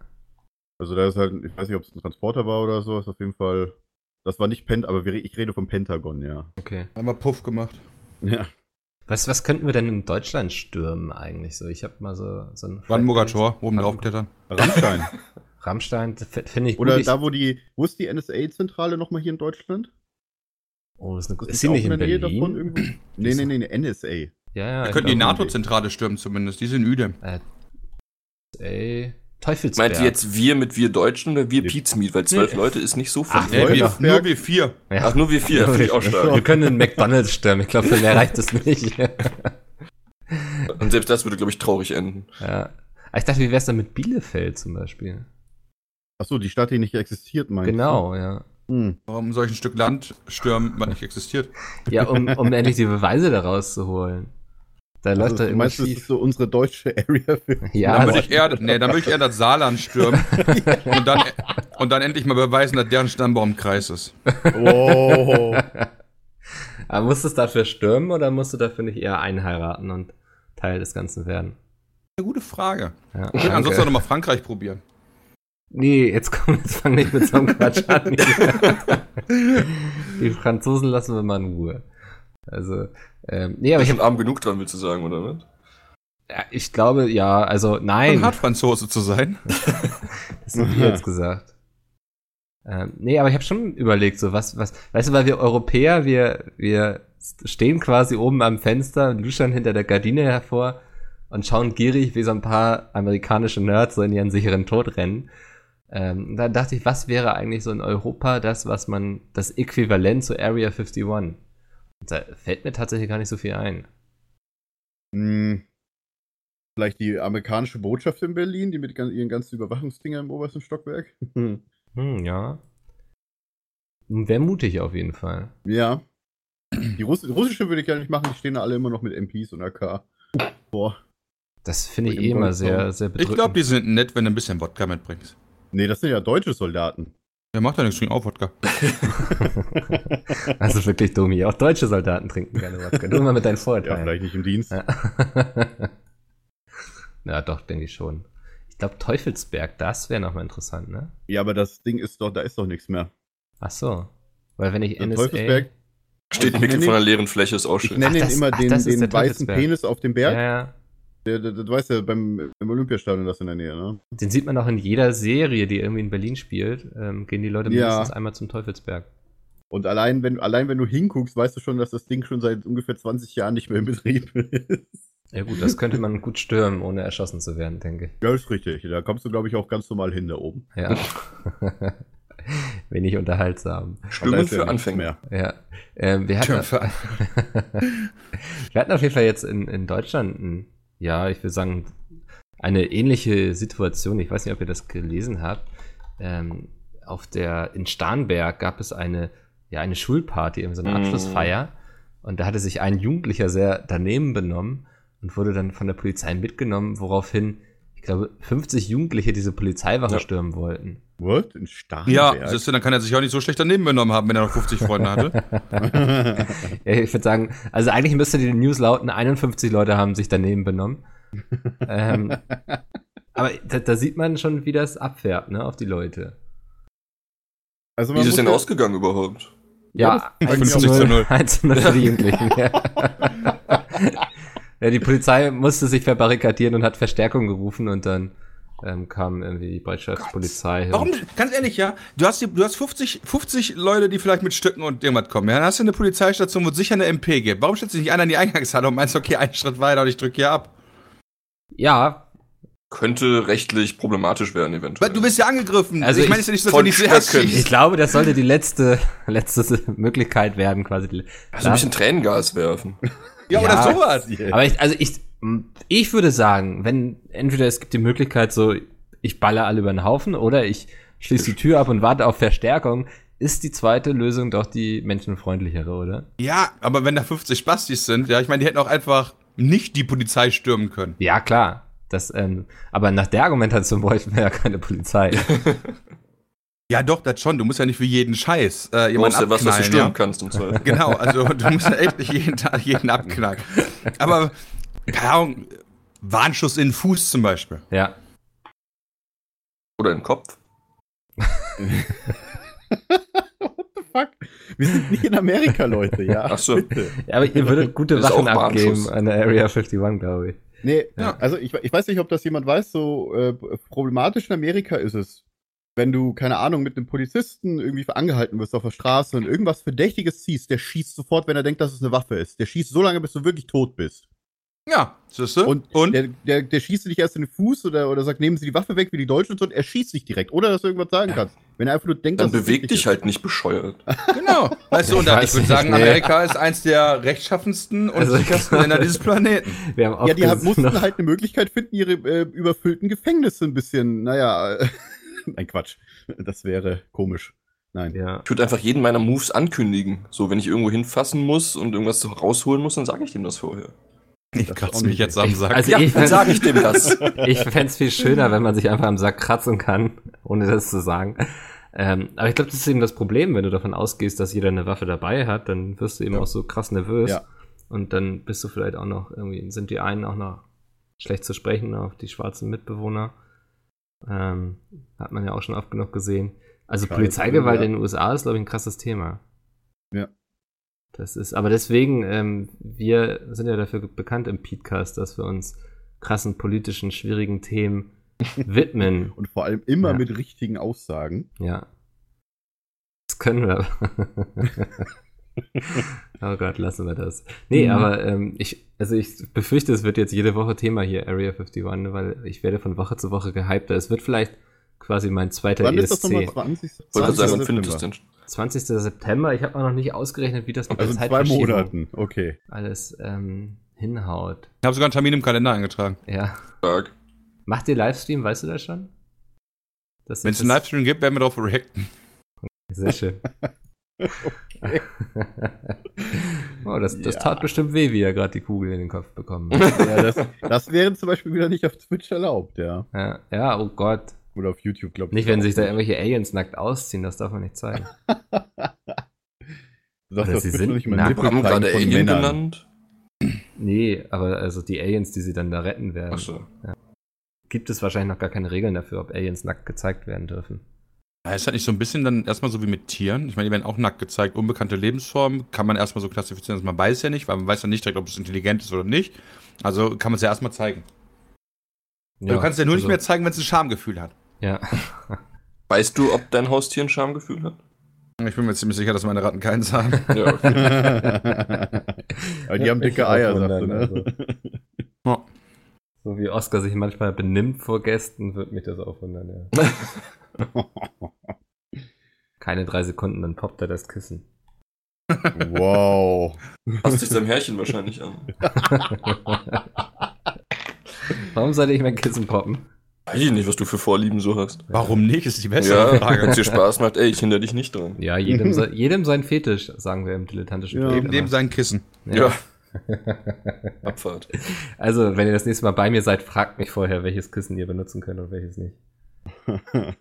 Also da ist halt, ich weiß nicht, ob es ein Transporter war oder so, ist auf jeden Fall, das war nicht Pent, aber ich rede vom Pentagon, ja. Okay. Einmal Puff gemacht. Ja, Was, was könnten wir denn in Deutschland stürmen eigentlich so? Ich habe mal so, so ein Brandenburger Tor, oben draufklettern. <laughs> Rammstein. Rammstein, finde ich Oder gut. Ich- da, wo die, wo ist die NSA-Zentrale nochmal hier in Deutschland? oh, das ist, eine, Das ist sie auch nicht in, der Nähe Berlin? davon irgendwo? <clears throat> Nee, nee, nee, nee, NSA. Ja, ja. Wir könnten die NATO-Zentrale stürmen zumindest, die sind Üde. Äh, ey, Teufelsberg. Meint ihr jetzt wir mit wir Deutschen oder wir Pizmeet? Weil zwölf Nee. Leute ist nicht so Ach, viel. Nee, wir, nur wir vier. Ja. Ach, nur wir vier, finde ich auch stark. Wir können den McDonalds stürmen. Ich glaube, für mehr reicht es nicht. Und selbst das würde, glaube ich, traurig enden. ja. Aber Ich dachte, wie wär's denn mit Bielefeld zum Beispiel? Achso, die Stadt, die nicht existiert, meinst Genau, ja. du? Hm. Warum soll ich ein Stück Land stürmen, was nicht existiert? Ja, um, um endlich die Beweise daraus zu holen. Da läuft Also, da du irgendwas meinst, das schief. ist so unsere deutsche Area 50? <laughs> Ja, dann also- würde ich eher, nee, dann würde ich eher das Saarland stürmen <laughs> und dann, und dann endlich mal beweisen, dass deren Stammbaum ein Kreis ist. Oh. <laughs> Aber musst du es dafür stürmen oder musst du dafür nicht eher einheiraten und Teil des Ganzen werden? Eine gute Frage. Ja, Okay, danke. ansonsten noch mal Frankreich probieren. Nee, jetzt komm, jetzt fang nicht mit so einem Quatsch an. Die Franzosen lassen wir mal in Ruhe. Also, ähm, nee, aber Ich ich, bin arm genug dran, willst du sagen, oder was? ja, ich glaube, ja, also Ein nein, Hart-Franzose zu sein. <laughs> das haben wir jetzt gesagt. Ähm, nee, aber ich habe schon überlegt, so was, was, weißt du, weil wir Europäer, wir, wir stehen quasi oben am Fenster und luschern hinter der Gardine hervor und schauen gierig, wie so ein paar amerikanische Nerds so in ihren sicheren Tod rennen. Ähm, da dachte ich, was wäre eigentlich so in Europa das, was man, das Äquivalent zu Area 51? Da fällt mir tatsächlich gar nicht so viel ein. Hm. Vielleicht die amerikanische Botschaft in Berlin, die mit ihren ganzen Überwachungsdingern im obersten Stockwerk? Hm. <laughs> Hm, ja. Wäre mutig auf jeden Fall. Ja. Die Russ russische würde ich ja nicht machen, die stehen da alle immer noch mit MPs und AK. Boah. Das finde ich eh immer sehr, sehr Ich bedrückend. glaube, die sind nett, wenn du ein bisschen Wodka mitbringst. Nee, das sind ja deutsche Soldaten. Der macht ja nichts gegen auch Wodka. <laughs> Also wirklich dumm hier. Auch deutsche Soldaten trinken gerne Wodka. Du mal mit deinen Ja, Vorurteilen. vielleicht nicht im Dienst. Ja, <laughs> ja doch, denke ich schon. Ich glaube, Teufelsberg, das wäre nochmal interessant, ne? Ja, aber das Ding ist doch, da ist doch nichts mehr. Ach so. Weil wenn ich NSA... Teufelsberg, Steht Ich nenne von ihn- einer leeren Fläche, ist auch ich schön. nenne Ach, ihn das- immer ach, den, den weißen. Penis auf dem Ja, Berg. ja. Der, der, du weißt ja, beim, im Olympiastadion das in der Nähe, ne? Den sieht man auch in jeder Serie, die irgendwie in Berlin spielt. Ähm, gehen die Leute Ja. mindestens einmal zum Teufelsberg. Und allein wenn, allein wenn du hinguckst, weißt du schon, dass das Ding schon seit ungefähr 20 Jahren nicht mehr in Betrieb <laughs> ist. Ja gut, das könnte man gut stürmen, ohne erschossen zu werden, denke ich. Ja, ist richtig. Da kommst du, glaube ich, auch ganz normal hin da oben. Ja. <laughs> Wenig unterhaltsam. Ja für Anfänger. Ja. Ähm, wir, hatten, <laughs> wir hatten auf jeden Fall jetzt in, in Deutschland, ein, ja, ich würde sagen, eine ähnliche Situation. Ich weiß nicht, ob ihr das gelesen habt. Ähm, auf der, in Starnberg gab es eine, ja, eine Schulparty, so eine Mm. Abschlussfeier. Und da hatte sich ein Jugendlicher sehr daneben benommen und wurde dann von der Polizei mitgenommen, woraufhin, ich glaube, 50 Jugendliche diese Polizeiwache Ja. stürmen wollten. What? In Starnberg? Ja, siehst du, dann kann er sich auch nicht so schlecht daneben benommen haben, wenn er noch 50 Freunde hatte. <laughs> Ja, ich würde sagen, also eigentlich müsste die News lauten, 51 Leute haben sich daneben benommen. ähm, aber da, da sieht man schon, wie das abfärbt, ne, auf die Leute. also Wie ist es denn ausgegangen überhaupt? Ja, Ja, das- 50 zu 0. 1 zu 0 <laughs> für die Jugendlichen. ja. <laughs> ja, die Polizei musste sich verbarrikadieren und hat Verstärkung gerufen und dann ähm, kam irgendwie die Bereitschaftspolizei. hin. Warum, ganz ehrlich, ja, du hast, die, du hast 50, 50 Leute, die vielleicht mit Stücken und irgendwas kommen. Ja, dann hast du eine Polizeistation, wo es sicher eine MP gibt. Warum stellst du nicht einer in die Eingangshalle und meinst, okay, einen Schritt weiter und ich drücke hier ab? Ja, Könnte rechtlich problematisch werden, eventuell. Weil du bist ja angegriffen. Also ich meine, es ist ja nicht so, dass du nicht Stöcken. ich glaube, das sollte die letzte, <laughs> letzte Möglichkeit werden, quasi. Also ein bisschen Tränengas werfen. Ja, oder Ja. sowas. Aber ich, also ich, ich würde sagen, wenn entweder es gibt die Möglichkeit, so ich baller alle über den Haufen oder ich schließe die Tür ab und warte auf Verstärkung, ist die zweite Lösung doch die menschenfreundlichere, oder? Ja, aber wenn da 50 Spastis sind, ja, ich meine, die hätten auch einfach nicht die Polizei stürmen können. Ja, klar. Das, ähm, aber nach der Argumentation bräuchten wir ja keine Polizei. <laughs> Ja, doch, das schon. Du musst ja nicht für jeden Scheiß äh, Du jemanden brauchst ja was, was du abknallen, stürmen ja? kannst im Zweifel. <laughs> Genau, also du musst ja echt nicht jeden Tag jeden abknallen. <laughs> Aber, keine Ahnung, Warnschuss in den Fuß zum Beispiel. ja. Oder im Kopf. Fuck. Wir sind nicht in Amerika, Leute, ja. Ach so. Bitte. ja. Aber ihr würdet gute Waffen abgeben an der Area 51, glaube ich. Nee, Ja. also ich, ich weiß nicht, ob das jemand weiß, so äh, problematisch in Amerika ist es, wenn du, keine Ahnung, mit einem Polizisten irgendwie angehalten wirst auf der Straße und irgendwas Verdächtiges siehst, der schießt sofort, wenn er denkt, dass es eine Waffe ist. Der schießt so lange, bis du wirklich tot bist. Ja, siehst du? Und, Und? Der, der, der schießt dich erst in den Fuß oder, oder sagt, nehmen Sie die Waffe weg, wie die Deutschen und so, und er schießt dich direkt, ohne dass du irgendwas sagen kannst. Wenn er einfach nur denkt, Dann beweg dich halt nicht bescheuert. <laughs> Genau. Weißt du, und Ich würde sagen, nee. Amerika ist eins der rechtschaffensten und Also- sichersten Länder dieses Planeten. <laughs> Wir haben ist. Ja, die haben, mussten noch- halt eine Möglichkeit finden, ihre äh, überfüllten Gefängnisse ein bisschen, naja, <laughs> nein, Quatsch. Das wäre komisch. Nein. Ja. Ich würde einfach jeden meiner Moves ankündigen. So, wenn ich irgendwo hinfassen muss und irgendwas rausholen muss, dann sage ich dem das vorher. Ich kratze mich jetzt am Sack. Also Ja, ich fänd- sage ich dem das. <laughs> Ich fände es viel schöner, wenn man sich einfach am Sack kratzen kann, ohne das zu sagen. Ähm, aber ich glaube, das ist eben das Problem, wenn du davon ausgehst, dass jeder eine Waffe dabei hat, dann wirst du eben Ja. auch so krass nervös. Ja. Und dann bist du vielleicht auch noch irgendwie, sind die einen auch noch schlecht zu sprechen auf die schwarzen Mitbewohner. Ähm, hat man ja auch schon oft genug gesehen. Also Polizeigewalt ja. in den USA ist, glaube ich, ein krasses Thema. Ja. Das ist, aber deswegen, ähm, wir sind ja dafür bekannt im Podcast, dass wir uns krassen politischen, schwierigen Themen <laughs> widmen. Und vor allem immer Ja. mit richtigen Aussagen. Ja. Das können wir. <laughs> oh Gott, lassen wir das. Nee, Mhm. aber ähm, ich, also ich befürchte, es wird jetzt jede Woche Thema hier, Area 51, weil ich werde von Woche zu Woche gehypter. Es wird vielleicht quasi mein zweiter Wann ist das ESC. nochmal? 20. Wollte gerade sagen, wann 20. findet es September. denn? 20. September. Ich habe auch noch nicht ausgerechnet, wie das mit Also der zwei Zeitverschiebung Monaten. Okay. alles ähm, hinhaut. Ich habe sogar einen Termin im Kalender eingetragen. Ja. Stark. Macht ihr Livestream, weißt du das schon? Das Wenn es einen Livestream gibt, werden wir darauf reacten. Sehr schön. <laughs> <laughs> oh, das, das Ja. tat bestimmt weh, wie er gerade die Kugel in den Kopf bekommen hat. Ja, das, das wäre zum Beispiel wieder nicht auf Twitch erlaubt, ja. ja, ja, oh Gott. Oder auf YouTube, glaube ich. Nicht, wenn sich da irgendwelche Aliens nackt ausziehen, das darf man nicht zeigen. Du sagst, Oder das sie sind nicht mal nackt. Haben gerade Alien Männern. genannt. Nee, aber also die Aliens, die sie dann da retten werden, Achso. gibt es wahrscheinlich noch gar keine Regeln dafür, ob Aliens nackt gezeigt werden dürfen. Ja, ist halt nicht so ein bisschen dann erstmal so wie mit Tieren. Ich meine, die werden auch nackt gezeigt. Unbekannte Lebensformen kann man erstmal so klassifizieren, dass man weiß ja nicht, weil man weiß ja nicht direkt, ob es intelligent ist oder nicht. Also kann man es ja erstmal zeigen. du kannst ja nur nicht also- mehr zeigen, wenn es ein Schamgefühl hat. Ja. Weißt du, ob dein Haustier ein Schamgefühl hat? Ich bin mir ziemlich sicher, dass meine Ratten keins haben. <laughs> Ja, okay. <laughs> Aber die haben dicke Ich Eier, wundern, ne? Ja. So wie Oscar sich manchmal benimmt vor Gästen, wird mich das auch wundern, ja. <laughs> Keine drei Sekunden, dann poppt er das Kissen. wow. Passt sich seinem Herrchen wahrscheinlich an. Warum sollte ich mein Kissen poppen? Weiß ich nicht, was du für Vorlieben so hast. Warum nicht? Ist die beste Ja, wenn Frage. es dir Spaß macht, ey, ich hindere dich nicht dran. Ja, jedem, se jedem sein Fetisch, sagen wir im dilettantischen Ja. Dem sein Kissen. Ja. <laughs> Abfahrt. Also, wenn ihr das nächste Mal bei mir seid, fragt mich vorher, welches Kissen ihr benutzen könnt und welches nicht. <laughs>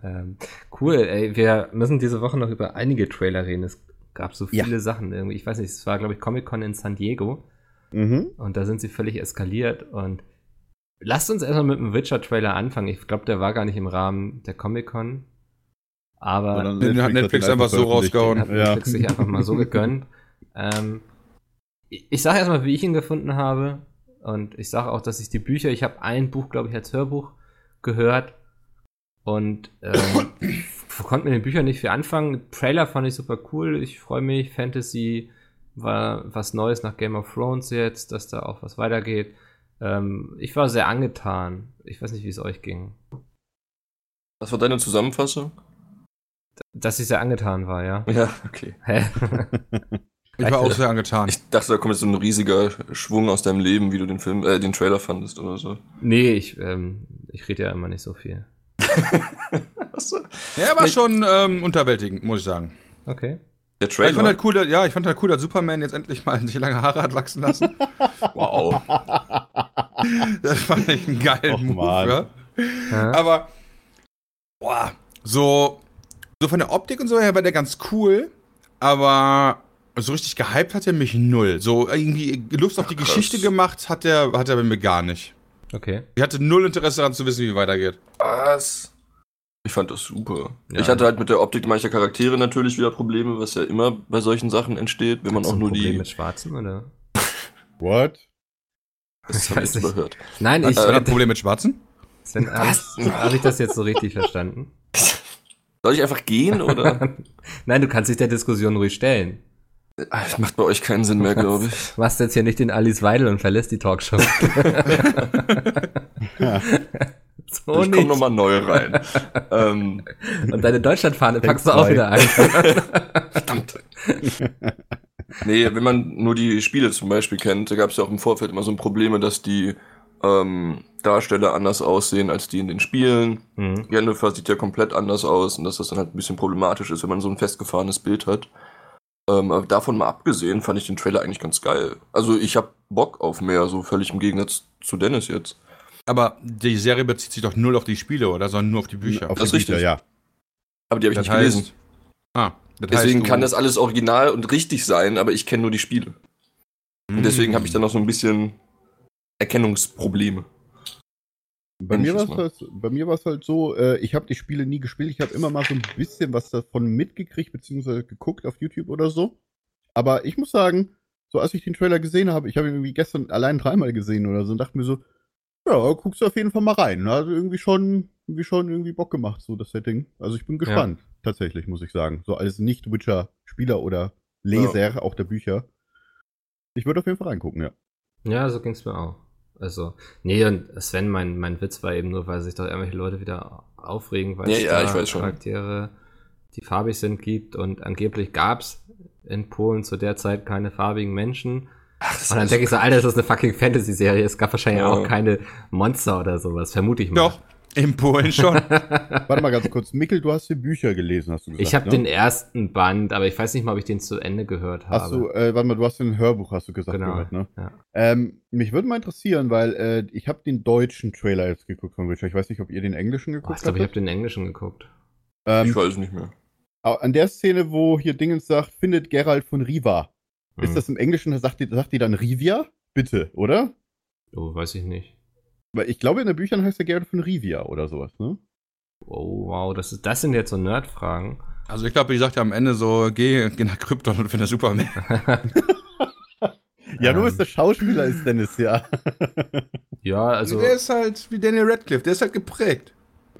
Ähm, cool, ey, wir müssen diese Woche noch über einige Trailer reden. Es gab so Ja. viele Sachen irgendwie. Ich weiß nicht, es war, glaube ich, Comic-Con in San Diego mhm. und da sind sie völlig eskaliert und lasst uns erstmal mit dem Witcher-Trailer anfangen. Ich glaube, der war gar nicht im Rahmen der Comic-Con, aber Den hat Netflix einfach so rausgehauen. hat Netflix sich einfach mal so gegönnt. <laughs> Ähm, ich ich sage erstmal, wie ich ihn gefunden habe. Und ich sage auch, dass ich die Bücher, ich habe ein Buch, glaube ich, als Hörbuch gehört. Und ähm, <coughs> konnte mit den Büchern nicht viel anfangen. Trailer fand ich super cool. Ich freue mich. Fantasy war was Neues nach Game of Thrones jetzt, dass da auch was weitergeht. Ähm, ich war sehr angetan. Ich weiß nicht, wie es euch ging. Was war deine Zusammenfassung? Dass ich sehr angetan war, ja. Ja, okay. Hä? <laughs> Ich war auch sehr angetan. Ich dachte, da kommt jetzt so ein riesiger Schwung aus deinem Leben, wie du den Film, äh, den Trailer fandest oder so. nee, ich, ähm, ich rede ja immer nicht so viel. <laughs> Achso. Ja, war schon ähm, unterwältigend, muss ich sagen. Okay. Der Trailer. ich fand halt cool, dass, ja, ich fand halt cool, dass Superman jetzt endlich mal sich lange Haare hat wachsen lassen. <laughs> wow. Das fand ich einen geilen Och, Move, ja. Aber, boah, so, so von der Optik und so her war der ganz cool, aber so richtig gehypt hat er mich null. So irgendwie Lust auf die Ach. Geschichte gemacht hat er, hat er bei mir gar nicht. Okay. Ich hatte null Interesse daran zu wissen, wie weitergeht. Was? Ich fand das super. Ja. Ich hatte halt mit der Optik mancher Charaktere natürlich wieder Probleme, was ja immer bei solchen Sachen entsteht, wenn man Hast auch du ein nur Problem die. mit Schwarzen oder? <laughs> What? Das Ich habe ich nicht. überhört. Nein, ich, Hast du Äh, ein Problem mit Schwarzen? Sven, habe ich, das jetzt so richtig verstanden? <laughs> Soll ich einfach gehen oder? <laughs> Nein, du kannst dich der Diskussion ruhig stellen. Ah, Das macht bei euch keinen Sinn mehr, glaube ich. Du machst jetzt hier nicht den Alice Weidel und verlässt die Talkshow. So ich komme nochmal neu rein. <laughs> ähm, Und deine Deutschlandfahne packst du auch wieder ein. <laughs> verdammt. <laughs> nee, wenn man nur die Spiele zum Beispiel kennt, da gab es ja auch im Vorfeld immer so Probleme, dass die ähm, Darsteller anders aussehen als die in den Spielen. Mhm. Jennifer sieht ja komplett anders aus und dass das dann halt ein bisschen problematisch ist, wenn man so ein festgefahrenes Bild hat. Ähm, aber davon mal abgesehen, fand ich den Trailer eigentlich ganz geil. Also ich hab Bock auf mehr, so völlig im Gegensatz zu Dennis jetzt. Aber die Serie bezieht sich doch null auf die Spiele, oder? Sondern nur auf die Bücher. Auf Das ist Bücher, richtig. ja. Aber die habe ich Das nicht heißt- gelesen. Ah, das Deswegen heißt, kann das alles original und richtig sein, aber ich kenne nur die Spiele. Und deswegen habe ich dann noch so ein bisschen Erkennungsprobleme. Bei mir halt, bei mir war es halt so, äh, ich habe die Spiele nie gespielt, ich habe immer mal so ein bisschen was davon mitgekriegt, beziehungsweise geguckt auf YouTube oder so. Aber ich muss sagen, so als ich den Trailer gesehen habe, ich habe ihn irgendwie gestern allein dreimal gesehen oder so und dachte mir so, ja, guckst du auf jeden Fall mal rein. Also irgendwie schon, irgendwie schon irgendwie Bock gemacht, so das Setting. Also ich bin gespannt, tatsächlich, muss ich sagen. So als Nicht-Witcher-Spieler oder Leser auch der Bücher. Ich würde auf jeden Fall reingucken, ja. Ja, so ging's mir auch. Also, nee, und Sven, mein, mein Witz war eben nur, weil sich doch irgendwelche Leute wieder aufregen, weil Ja, es ja, da ich weiß schon. Charaktere, die farbig sind, gibt und angeblich gab's in Polen zu der Zeit keine farbigen Menschen. Ach, das Und dann ist denke ich so, Alter, das ist eine fucking Fantasy-Serie. Es gab wahrscheinlich Ja. auch keine Monster oder sowas, vermute ich mal. Doch, in Polen schon. <laughs> Warte mal ganz kurz. Mikkel, du hast die Bücher gelesen, hast du gesagt. ich habe ne? den ersten Band, aber ich weiß nicht mal, ob ich den zu Ende gehört habe. Hast du, äh, warte mal, du hast den Hörbuch, hast du gesagt, Genau, gehört, ne? ja. Ähm, mich würde mal interessieren, weil äh, ich habe den deutschen Trailer jetzt geguckt von Witcher. Ich weiß nicht, ob ihr den englischen geguckt ich glaube, ich habe habt. den englischen geguckt. Ähm, Ich weiß nicht mehr. an der Szene, wo hier Dingens sagt, findet Geralt von Riva. Hm. Ist das im Englischen, da sagt die, sagt die dann Rivia? Bitte, oder? Oh, weiß ich nicht. Weil ich glaube, in den Büchern heißt er Geralt von Rivia oder sowas, ne? Oh, wow, das, ist, das sind jetzt so Nerd-Fragen. Also ich glaube, ich sagte am Ende so, geh, geh nach Krypton und finde Superman. <laughs> Ja, nur Ähm. ist der Schauspieler ist Dennis, ja. <laughs> Ja, also. der ist halt wie Daniel Radcliffe, der ist halt geprägt.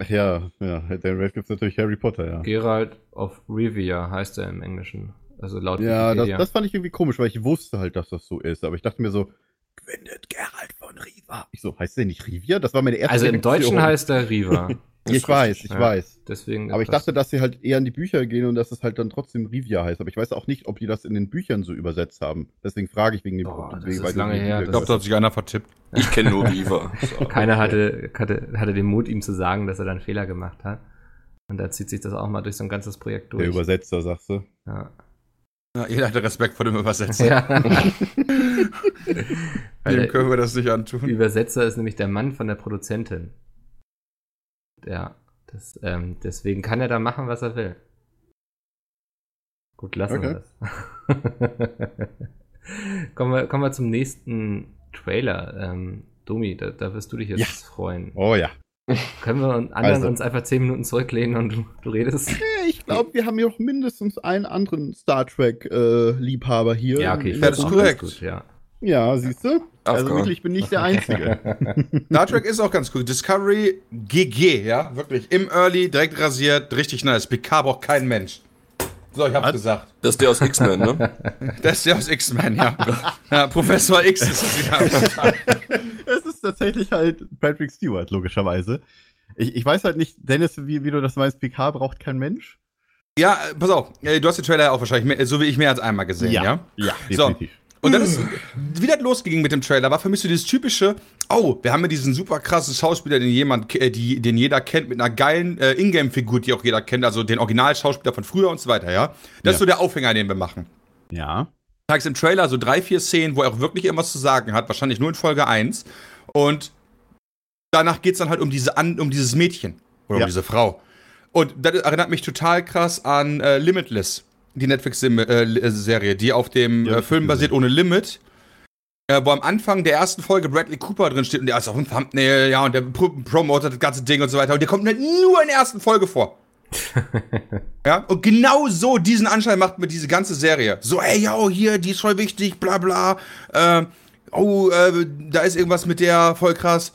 Ja, ja, Dan Radcliffe ist natürlich Harry Potter, ja. Geralt of Rivia heißt er im Englischen. Also laut Ja, das, das fand ich irgendwie komisch, weil ich wusste halt, dass das so ist. Aber ich dachte mir so, Gwyneth Geralt von Riva. Ich so, heißt der nicht Rivia? Das war meine erste also im Reaktion. Deutschen heißt er Riva. <laughs> Ich weiß, ich Ja. weiß. Deswegen Aber ich dachte, dass sie halt eher in die Bücher gehen und dass es halt dann trotzdem Rivia heißt. Aber ich weiß auch nicht, ob die das in den Büchern so übersetzt haben. Deswegen frage ich wegen dem Boah, das wegen- ist lange her, Ich glaube, da hat sich einer vertippt. Ich kenne nur Riva. <laughs> So. keiner hatte, hatte, hatte den Mut, ihm zu sagen, dass er da einen Fehler gemacht hat. Und da zieht sich das auch mal durch so ein ganzes Projekt Der durch. Übersetzer, sagst du. ja. Ja, jeder hatte Respekt vor dem Übersetzer. ja. <laughs> Dem der können wir das nicht antun. Übersetzer ist nämlich der Mann von der Produzentin. Ja, das, ähm, deswegen kann er da machen, was er will. Gut, lassen wir das. <laughs> kommen, wir, kommen wir zum nächsten Trailer. Ähm, Domi, da, da wirst du dich jetzt Ja. freuen. Oh ja. <laughs> Können wir anderen Also. uns einfach 10 Minuten zurücklehnen und du, du redest? Ich glaube, wir haben hier noch mindestens einen anderen Star Trek-Liebhaber hier. Ja, okay, ich das ist finde korrekt. gut, ja. Ja, siehst du? Also wirklich, ich bin <laughs> nicht der Einzige. <laughs> Star Trek ist auch ganz cool. Discovery GG, ja, wirklich. Im Early, direkt rasiert, richtig nice. PK braucht kein Mensch. So, ich hab's gesagt. Das ist der aus X-Men, ne? <laughs> Das ist ja aus X-Men, ja. <laughs> ja. Professor X ist es wieder. <laughs> es ist tatsächlich halt Patrick Stewart, logischerweise. Ich, ich weiß halt nicht, Dennis, wie, wie du das meinst, PK braucht kein Mensch. Ja, äh, pass auf. äh, Du hast den Trailer ja auch wahrscheinlich, mehr, so wie ich, mehr als einmal gesehen, ja? Ja, So. definitiv. Und dann ist, wie das losging mit dem Trailer, war für mich so dieses typische, oh, wir haben ja diesen super krassen Schauspieler, den jemand, äh, die, den jeder kennt, mit einer geilen äh, Ingame-Figur, die auch jeder kennt, also den Originalschauspieler von früher und so weiter, ja? Das ist Ja. so der Aufhänger, den wir machen. Ja. Tags im Trailer so drei, vier Szenen, wo er auch wirklich irgendwas zu sagen hat, wahrscheinlich nur in Folge 1. Und danach geht's dann halt um diese um dieses Mädchen oder Ja. um diese Frau. Und das erinnert mich total krass an äh, Limitless, die Netflix-Serie, die auf dem Ja, äh, Film basiert ohne Limit. Äh, wo am Anfang der ersten Folge Bradley Cooper drin steht und der ist auf dem Thumbnail, ja, und der pro promotet das ganze Ding und so weiter. Und der kommt halt nur in der ersten Folge vor. <laughs> Ja, und genau so diesen Anschein macht mir diese ganze Serie. So, ey, yo, hier, die ist voll wichtig, bla bla. Äh, oh, äh, da ist irgendwas mit der, voll krass.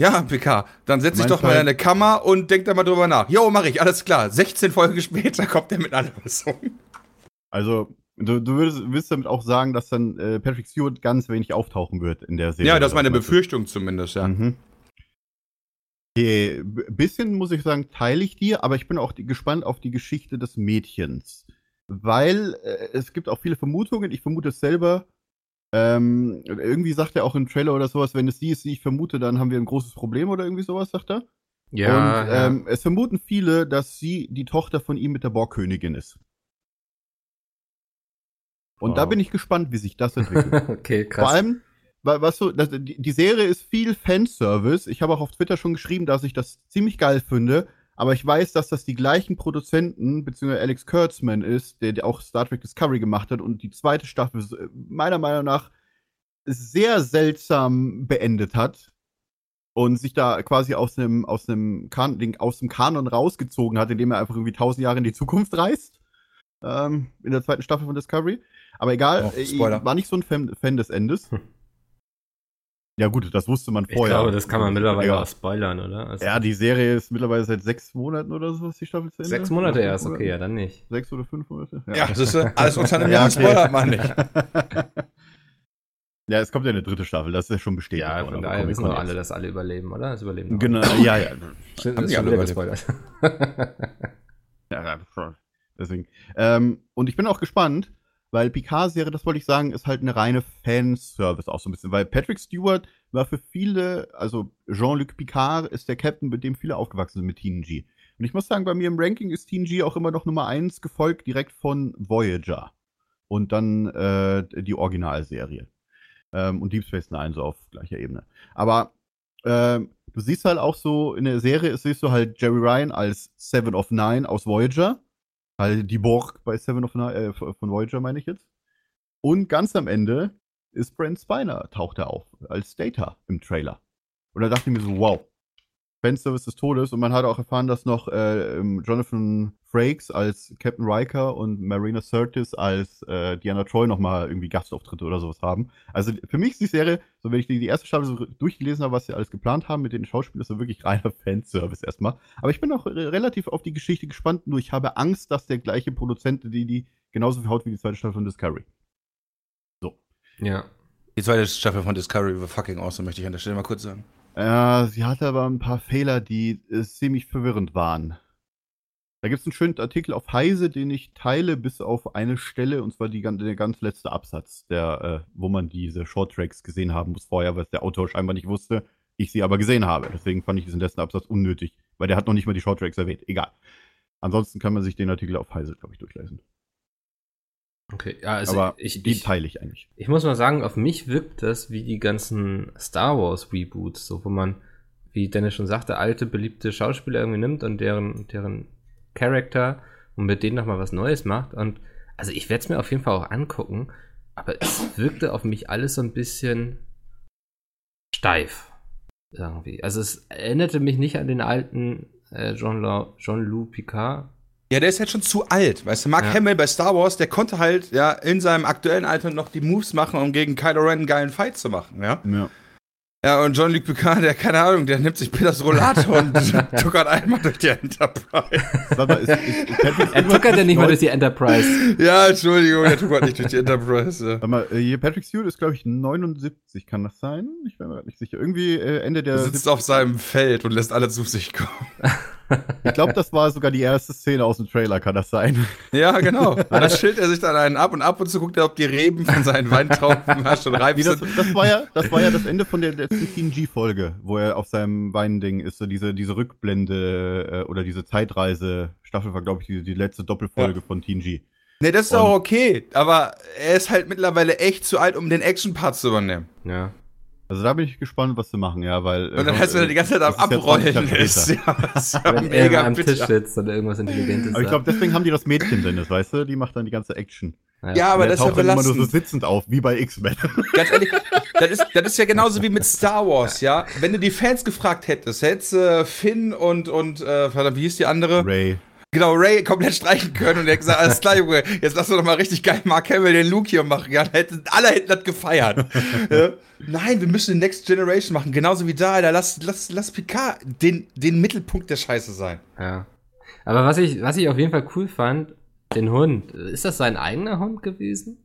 Ja, PK, dann setz dich doch mal in eine Kammer und denk da mal drüber nach. Jo, mach ich, alles klar. 16 Folgen später kommt der mit einer Lösung. Also, du, du würdest, willst damit auch sagen, dass dann äh, Patrick Stewart ganz wenig auftauchen wird in der Serie. Ja, das ist meine? Befürchtung zumindest, ja. Mhm. Okay, bisschen muss ich sagen, teile ich dir, aber ich bin auch die, gespannt auf die Geschichte des Mädchens. Weil äh, es gibt auch viele Vermutungen, ich vermute es selber. Ähm, irgendwie sagt er auch im Trailer oder sowas, wenn es sie ist, die ich vermute, dann haben wir ein großes Problem oder irgendwie sowas, sagt er. Ja, Und ja. ähm, es vermuten viele, dass sie die Tochter von ihm mit der Borgkönigin ist. Und da Wow. bin ich gespannt, wie sich das entwickelt. <laughs> okay, krass. Vor allem, wa- was so, das, die Serie ist viel Fanservice. Ich habe auch auf Twitter schon geschrieben, dass ich das ziemlich geil finde. Aber ich weiß, dass das die gleichen Produzenten, beziehungsweise Alex Kurtzman ist, der, der auch Star Trek Discovery gemacht hat und die zweite Staffel so- meiner Meinung nach sehr seltsam beendet hat und sich da quasi aus dem, aus dem, kan aus dem Kanon rausgezogen hat, indem er einfach irgendwie tausend Jahre in die Zukunft reist. Ähm, in der zweiten Staffel von Discovery. Aber egal, Oh, ich Spoiler. war nicht so ein Fan, Fan des Endes. Ja, gut, das wusste man ich vorher. glaube, das kann man mittlerweile ja. auch spoilern, oder? Also, Ja, die Serie ist mittlerweile seit sechs Monaten oder so, ist die Staffel zu Ende. sechs Monate erst, okay, ja, dann nicht. Sechs oder fünf Monate? Ja, das ist alles unter einem <laughs> Ja, Jahr, spoilert man nicht. <laughs> ja, es kommt ja eine dritte Staffel, das ist ja schon bestätigt. Ja, von daher wissen wir alle, dass alle überleben, oder? Das überleben Genau, ja, ja. <laughs> Stimmt, Haben ist die schon alle wieder gespoilert. Ja, ja, schon. Deswegen. Ähm, und ich bin auch gespannt, weil Picard-Serie, das wollte ich sagen, ist halt eine reine Fanservice auch so ein bisschen. Weil Patrick Stewart war für viele, also Jean-Luc Picard ist der Captain, mit dem viele aufgewachsen sind mit TNG. Und ich muss sagen, bei mir im Ranking ist TNG auch immer noch Nummer eins, gefolgt direkt von Voyager. Und dann äh, die Originalserie. Ähm, und Deep Space Nine so auf gleicher Ebene. Aber ähm, du siehst halt auch so, in der Serie siehst du halt Jerry Ryan als Seven of Nine aus Voyager. Halt die Borg bei Seven of Nine, äh, von Voyager meine ich jetzt. Und ganz am Ende ist Brent Spiner, taucht er auf, als Data im Trailer. Und da dachte ich mir so, wow. Fanservice des Todes. Und man hat auch erfahren, dass noch äh, ähm, Jonathan Frakes als Captain Riker und Marina Sirtis als äh, Diana Troy nochmal irgendwie Gastauftritte oder sowas haben. Also für mich ist die Serie, so wenn ich die, erste Staffel so durchgelesen habe, was sie alles geplant haben mit den Schauspielern, ist so wirklich reiner Fanservice erstmal. Aber ich bin auch re relativ auf die Geschichte gespannt, nur ich habe Angst, dass der gleiche Produzent die, die genauso verhaut wie die zweite Staffel von Discovery. Ja. Die zweite Staffel von Discovery war fucking awesome, möchte ich an der Stelle mal kurz sagen. Ja, sie hatte aber ein paar Fehler, die äh, ziemlich verwirrend waren. Da gibt es einen schönen Artikel auf Heise, den ich teile, bis auf eine Stelle, und zwar die, der ganz letzte Absatz, der, äh, wo man diese Shorttracks gesehen haben muss vorher, was der Autor scheinbar nicht wusste, ich sie aber gesehen habe. Deswegen fand ich diesen letzten Absatz unnötig, weil der hat noch nicht mal die Shorttracks erwähnt. Egal. Ansonsten kann man sich den Artikel auf Heise, glaube ich, durchlesen. Okay, ja, also aber ich, die ich, teile ich eigentlich. ich muss mal sagen, auf mich wirkt das wie die ganzen Star Wars Reboots, so wo man, wie Dennis schon sagte, alte, beliebte Schauspieler irgendwie nimmt und deren, deren Charakter und mit denen nochmal was Neues macht. Und also ich werde es mir auf jeden Fall auch angucken, aber es wirkte auf mich alles so ein bisschen steif. Irgendwie. Also es erinnerte mich nicht an den alten äh, Jean-Lu Jean Picard. Ja, der ist halt schon zu alt. Weißt du, Mark Ja. Hamill bei Star Wars, der konnte halt ja in seinem aktuellen Alter noch die Moves machen, um gegen Kylo Ren einen geilen Fight zu machen, ja. Ja. Ja, und John-Luc Picard, der, keine Ahnung, der nimmt sich Peters Rollator und <laughs> tuckert einmal durch die Enterprise. Sag mal, ist, ist, ist Er tuckert ja nicht mal durch die Enterprise. Ja, Entschuldigung, der tuckert nicht durch die Enterprise. Ja. Sag mal, äh, hier Patrick Stewart ist, glaube ich, 79, kann das sein? Ich bin mir nicht sicher. Irgendwie äh, Ende der. Er sitzt auf seinem Feld und lässt alle zu sich kommen. <laughs> Ich glaube, das war sogar die erste Szene aus dem Trailer, kann das sein? Ja, genau. <laughs> Da schillt er sich dann einen ab und ab und zu guckt er, ob die Reben von seinen Weintrauben <laughs> schon reif Wie das, sind. das, war ja, das war ja das Ende von der letzten TNG-Folge, wo er auf seinem Weinding ist, so diese, diese Rückblende äh, oder diese Zeitreise-Staffel war, glaube ich, die, die letzte Doppelfolge von TNG. Nee, das ist Und- auch okay, aber er ist halt mittlerweile echt zu alt, um den Action-Part zu übernehmen. Ja. Also da bin ich gespannt, was sie machen, ja, weil. Und dann heißt er die ganze Zeit am das ist ja 20 Abrollen ist. Ja, das ist ja Wenn er mega am bitter. Tisch sitzt und irgendwas Intelligentes Aber ich glaube, deswegen haben die das Mädchen drin, das weißt du? Die macht dann die ganze Action. sagt. Ja, aber er das ist ja dann immer nur so belastend. sitzend auf, wie bei X-Men. <laughs> Ganz ehrlich, das ist, das ist ja genauso wie mit Star Wars, ja. Wenn du die Fans gefragt hättest, hättest äh, Finn und, und äh, verdammt, wie hieß die andere? Ray. Genau, Ray komplett streichen können und er hat gesagt, alles klar, Junge, jetzt lass doch noch mal richtig geil Mark Hamill den Luke hier machen. Ja, hätten, alle hätten das gefeiert. <laughs> ja. Nein, wir müssen den Next Generation machen, genauso wie da, Alter. Lass, lass, lass Picard den, den Mittelpunkt der Scheiße sein. Ja. Aber was ich, was ich auf jeden Fall cool fand, den Hund. Ist das sein eigener Hund gewesen?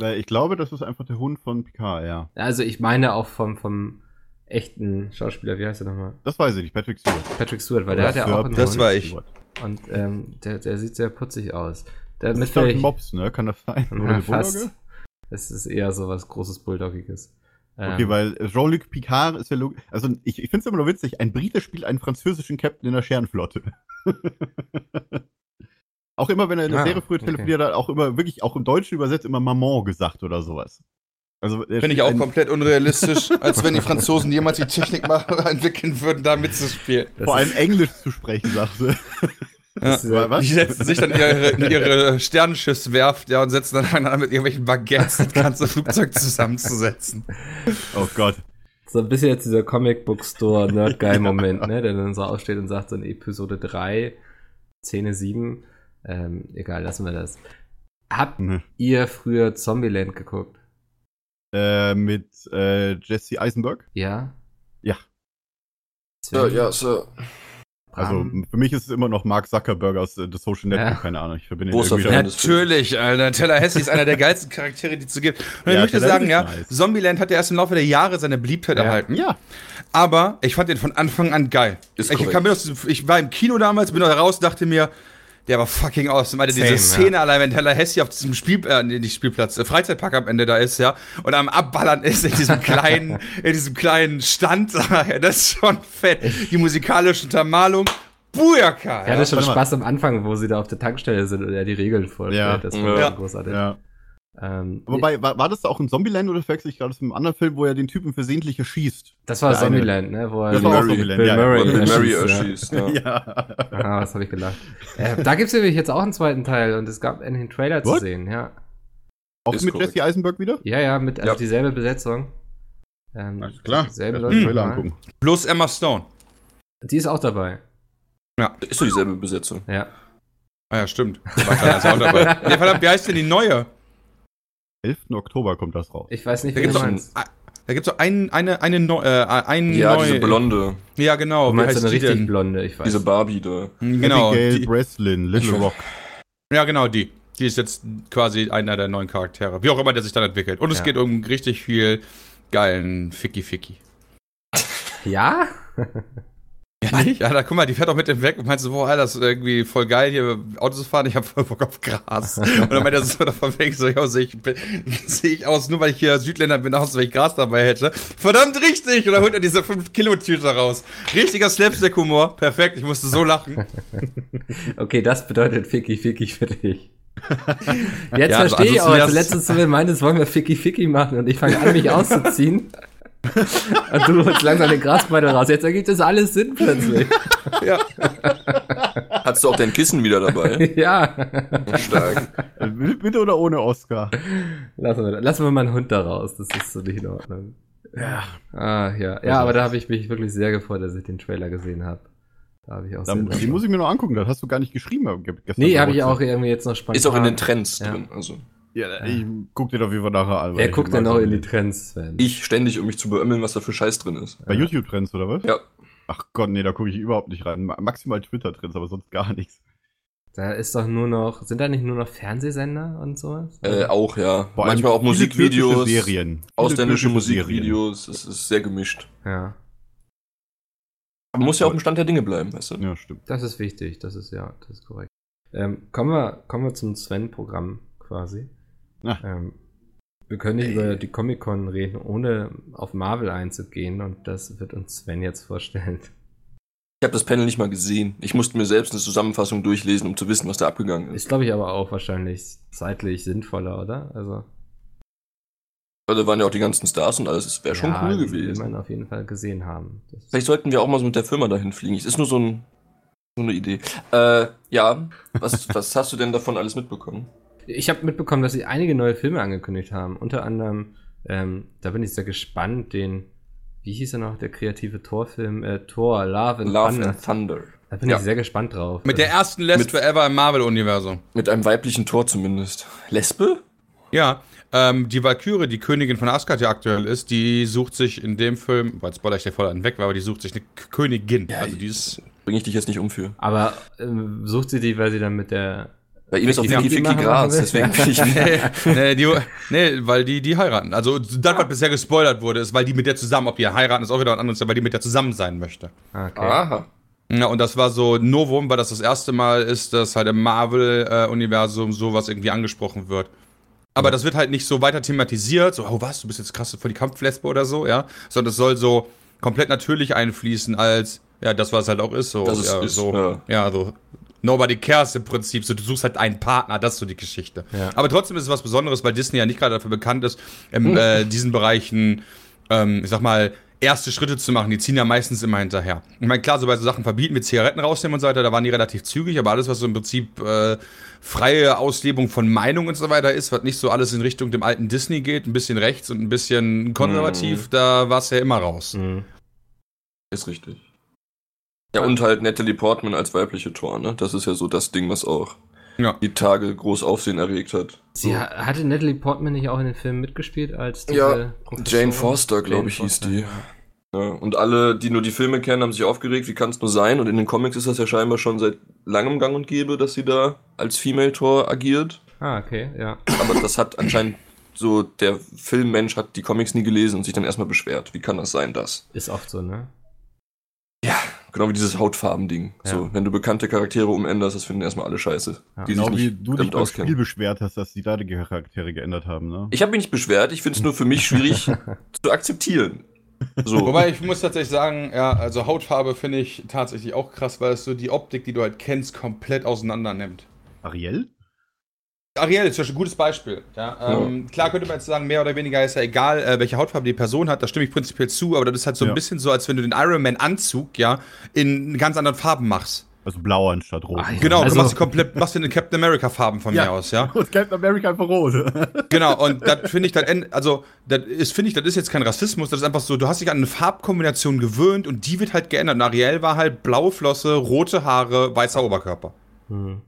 Äh, Ich glaube, das ist einfach der Hund von Picard, ja. Also ich meine auch vom, vom echten Schauspieler, wie heißt er nochmal? Das weiß ich nicht, Patrick Stewart. Patrick Stewart, weil der hat ja auch einen Das Hund. war ich. Stewart. Und ähm, der, der sieht sehr putzig aus. Der Das mit ist doch ein vielleicht- Mops, ne? Kann das sein? Oder Ja, fast. Es ist eher so was großes Bulldoggiges. Okay, Ähm, weil Jean-Luc Picard ist ja log- Also ich, ich finde es immer nur witzig, ein Brite spielt einen französischen Captain in der Scherenflotte. <laughs> auch immer, wenn er in der Ah, Serie früher okay. telefoniert hat, auch immer wirklich, auch im Deutschen übersetzt, immer Maman gesagt oder sowas. Also, er Finde ich auch komplett unrealistisch, <laughs> als wenn die Franzosen jemals die Technik machen, entwickeln würden, da mitzuspielen. Vor allem Englisch zu sprechen, sagte. ist, <laughs> Was? Die setzen sich dann ihre, in ihre Sternenschiffswerft, ja, und setzen dann an, mit irgendwelchen Baguettes das ganze Flugzeug zusammenzusetzen. Oh Gott. so ein bisschen jetzt dieser Comic Book Store Nerd Guy <laughs> Moment, ne, der dann so aufsteht und sagt so in Episode 3, Szene 7, ähm, egal, lassen wir das. Habt Mhm. ihr früher Zombieland geguckt? Äh, mit äh, Jesse Eisenberg. Ja? Ja. Ja, Sven? ja, Sir. Also für mich ist es immer noch Mark Zuckerberg aus äh, The Social Network, Ja. keine Ahnung. Ich verbinde Großer irgendwie. Natürlich, Alter. Tallahassee ist einer der geilsten Charaktere, die es so gibt. Und ich Ja, möchte Tallahassee sagen, ja, nice. Zombieland hat ja erst im Laufe der Jahre seine Beliebtheit Ja. erhalten. Ja, Aber ich fand den von Anfang an geil. Ist ich, mir das, ich war im Kino damals, bin da raus, dachte mir, der war fucking awesome. Alter, diese Szene allein, wenn Tallahassee auf diesem Spiel, äh, nee, nicht Spielplatz, äh, Freizeitpark am Ende da ist, ja, und am Abballern ist in diesem <laughs> kleinen, in diesem kleinen Stand, <laughs> das ist schon fett. Die musikalische Untermalung, Bujaka. Ja, das ist schon. Spaß am Anfang, wo sie da auf der Tankstelle sind und er die Regeln vorstellt. Ja. Das war Ja. großartig. ja. Ähm, Wobei, war, war das auch in Zombieland oder verwechsel ich gerade das mit einem anderen Film, wo er den Typen versehentlich erschießt? das war Zombieland, ne? Wo er Das Bill war auch Murray- Zombieland, Bill ja, ja. Murray Bill Murray erschießt, ja. erschießt, ja. <laughs> Ah, was habe ich gelacht. Äh, da gibt es nämlich jetzt auch einen zweiten Teil und es gab einen Trailer zu What? sehen, ja. Auch Ist mit korrekt. Jesse Eisenberg wieder? Ja, ja, mit also Ja. dieselbe Besetzung. Ähm, Alles klar. Selbe Erst Leute. Trailer mal. angucken. Plus Emma Stone. Die ist auch dabei. Ist doch dieselbe Besetzung. Ja. Ah ja, stimmt. War auch dabei. <laughs> Ja, verdammt, wie heißt denn die neue? 11. Oktober kommt das raus. Ich weiß nicht, Da wie gibt's du meinst. da gibt's doch ein, eine, eine, neu, äh, ein Ja, neu, diese Blonde, Ja, genau. Du Wie meinst heißt eine die richtig denn? blonde, ich weiß. diese Barbie da. Genau. Abigail Die, Breslin, Little Rock. ja, genau, die. Die ist jetzt quasi einer der neuen Charaktere. Wie auch immer der sich dann entwickelt. Und es Ja. geht um richtig viel geilen Ficky-Ficky. ja? Ja, nicht? Ja, da guck mal, die fährt auch mit dem weg und meinst so, boah, Alter, das ist irgendwie voll geil, hier Autos zu fahren, ich hab voll Bock auf Gras. Und dann meint er so <laughs> davon weg, so, ja, sehe ich, <laughs> seh ich aus, nur weil ich hier Südländer bin, aus, weil ich Gras dabei hätte. Verdammt richtig! Und dann holt er diese 5-Kilo-Tüte raus. Richtiger Slapstick-Humor, perfekt, ich musste so lachen. <laughs> Okay, das bedeutet Ficky Ficky für dich. Jetzt Ja, also verstehe ich auch, ansonsten als wär's- du letztens zu mir meintest, wollen wir Ficky Ficky machen und ich fange an, mich auszuziehen. Und du holst langsam den Grasbeutel raus. Jetzt ergibt das alles Sinn plötzlich. Ja. Hattest du auch dein Kissen wieder dabei? <laughs> ja. Stark. Mit oder ohne Oscar? Lassen wir, lassen wir mal einen Hund da raus. Das ist so nicht in Ordnung. Ja. Ah, ja. Ja, aber da habe ich mich wirklich sehr gefreut, dass ich den Trailer gesehen habe. Da habe ich auch Dann, sehr die muss ich mir noch angucken, das hast du gar nicht geschrieben. ge- gestern Nee, habe ich auch irgendwie jetzt noch spannend. Ist auch in den Trends Ja. drin. Also Ja, ich guck dir doch wie wir nachher an. Wer guckt denn noch auch in die. Trends, Sven? ich ständig, um mich zu beömmeln, was da für Scheiß drin ist. Bei YouTube-Trends oder was? Ja. Ach Gott, nee, da gucke ich überhaupt nicht rein. Ma- Maximal Twitter-Trends, aber sonst gar nichts. Da ist doch nur noch, sind da nicht nur noch Fernsehsender und sowas? Äh, auch, ja. Vor allem Manchmal auch Musikvideos, Serien. Ausländische. Musikvideos. Es ist sehr gemischt. Ja, Aber man muss ja auf dem Stand der Dinge bleiben, weißt du? Ja, stimmt. das ist wichtig, das ist ja, das ist korrekt. Ähm, kommen wir, kommen wir zum Sven-Programm quasi. Na. Ähm, wir können nicht über die Comic-Con reden, ohne auf Marvel einzugehen und das wird uns Sven jetzt vorstellen. Ich habe das Panel nicht mal gesehen. Ich musste mir selbst eine Zusammenfassung durchlesen, um zu wissen, was da abgegangen ist. Ist, glaube ich, aber auch wahrscheinlich zeitlich sinnvoller, oder? Also, Weil da waren ja auch die ganzen Stars und alles. Es wäre schon ja, cool die gewesen. man auf jeden Fall gesehen haben. Das Vielleicht sollten wir auch mal so mit der Firma dahin fliegen. Es ist nur so, ein, so eine Idee. Äh, ja, was, was hast du denn davon alles mitbekommen? Ich habe mitbekommen, dass sie einige neue Filme angekündigt haben. Unter anderem, ähm, da bin ich sehr gespannt, den, wie hieß er noch, der kreative Torfilm, äh, Thor, Love and Love Thunder. and Thunder. Da bin Ja. ich sehr gespannt drauf. Mit der ersten Lesbe Mit- ever im Marvel-Universum. Mit einem weiblichen Tor zumindest. Lesbe? Ja, ähm, die Valkyrie, die Königin von Asgard, die aktuell ist, die sucht sich in dem Film, weil spoiler ich dir voll an weg, aber die sucht sich eine K Königin. Ja, also die ist, Bring ich dich jetzt nicht um für. Aber ähm, sucht sie die, weil sie dann mit der. Bei ihm ist auch Ja. Machen Gras, wir. deswegen bin ich. <laughs> nee, nee, die, nee, weil die, die heiraten. Also das, was bisher gespoilert wurde, ist, weil die mit der zusammen, ob die heiraten, ist auch wieder was anderes, weil die mit der zusammen sein möchte. Ah, okay. Aha. Ja, und das war so Novum, weil das das erste Mal ist, dass halt im Marvel-Universum sowas irgendwie angesprochen wird. Aber das wird halt nicht so weiter thematisiert, so, oh was, du bist jetzt krass für die Kampflesbe oder so, ja. Sondern es soll so komplett natürlich einfließen als, ja, das, was halt auch ist, so. Das ist- ja, ist, so, ja. ja, so. Nobody cares im Prinzip. So, du suchst halt einen Partner, das ist so die Geschichte. Ja. Aber trotzdem ist es was Besonderes, weil Disney ja nicht gerade dafür bekannt ist, in äh, diesen Bereichen, ähm, ich sag mal, erste Schritte zu machen. Die ziehen ja meistens immer hinterher. Ich meine, klar, so bei so Sachen verbieten, wie Zigaretten rausnehmen und so weiter, da waren die relativ zügig, aber alles, was so im Prinzip äh, freie Auslebung von Meinung und so weiter ist, was nicht so alles in Richtung dem alten Disney geht, ein bisschen rechts und ein bisschen konservativ, da war es ja immer raus. Mhm. Ist richtig. Ja, und halt Natalie Portman als weibliche Tor, ne? Das ist ja so das Ding, was auch Ja. die Tage groß Aufsehen erregt hat. Sie So. ha- hatte Natalie Portman nicht auch in den Filmen mitgespielt als diese Ja, Professorin? Jane Foster, glaube ich, hieß die. Ja, und alle, die nur die Filme kennen, haben sich aufgeregt, wie kann es nur sein? Und in den Comics ist das ja scheinbar schon seit langem gang und gäbe, dass sie da als Female Tor agiert. Ah, okay, ja. Aber das hat anscheinend so, der Filmmensch hat die Comics nie gelesen und sich dann erstmal beschwert. Wie kann das sein, das? Ist oft so, ne? Genau wie dieses Hautfarben-Ding. Ja. So, wenn du bekannte Charaktere umänderst, das finden erstmal alle scheiße. Ja. Die Genau sich wie nicht du dich beim auskennen. Spiel beschwert hast, dass die da die Charaktere geändert haben, ne? Ich habe mich nicht beschwert, ich finde es nur für mich schwierig <laughs> zu akzeptieren. So. Wobei ich muss tatsächlich sagen, ja, also Hautfarbe finde ich tatsächlich auch krass, weil es so die Optik, die du halt kennst, komplett auseinander nimmt. Ariel? Ariel ist zum Beispiel ein gutes Beispiel. Ja, ähm, Klar könnte man jetzt sagen, mehr oder weniger ist ja egal, äh, welche Hautfarbe die Person hat, da stimme ich prinzipiell zu, aber das ist halt so ein Ja. bisschen so, als wenn du den Iron Man Anzug ja in ganz anderen Farben machst. Also blau anstatt rot. Ah, ja. Genau, Also- du machst komplett, machst du eine Captain America Farben von mir aus, ja? <laughs> Und Captain America einfach rot. <laughs> Genau, und das finde ich dann, end- also, das ist, finde ich, das ist jetzt kein Rassismus, das ist einfach so, du hast dich an eine Farbkombination gewöhnt und die wird halt geändert. Und Ariel war halt blaue Flosse, rote Haare, weißer Oberkörper. Hm.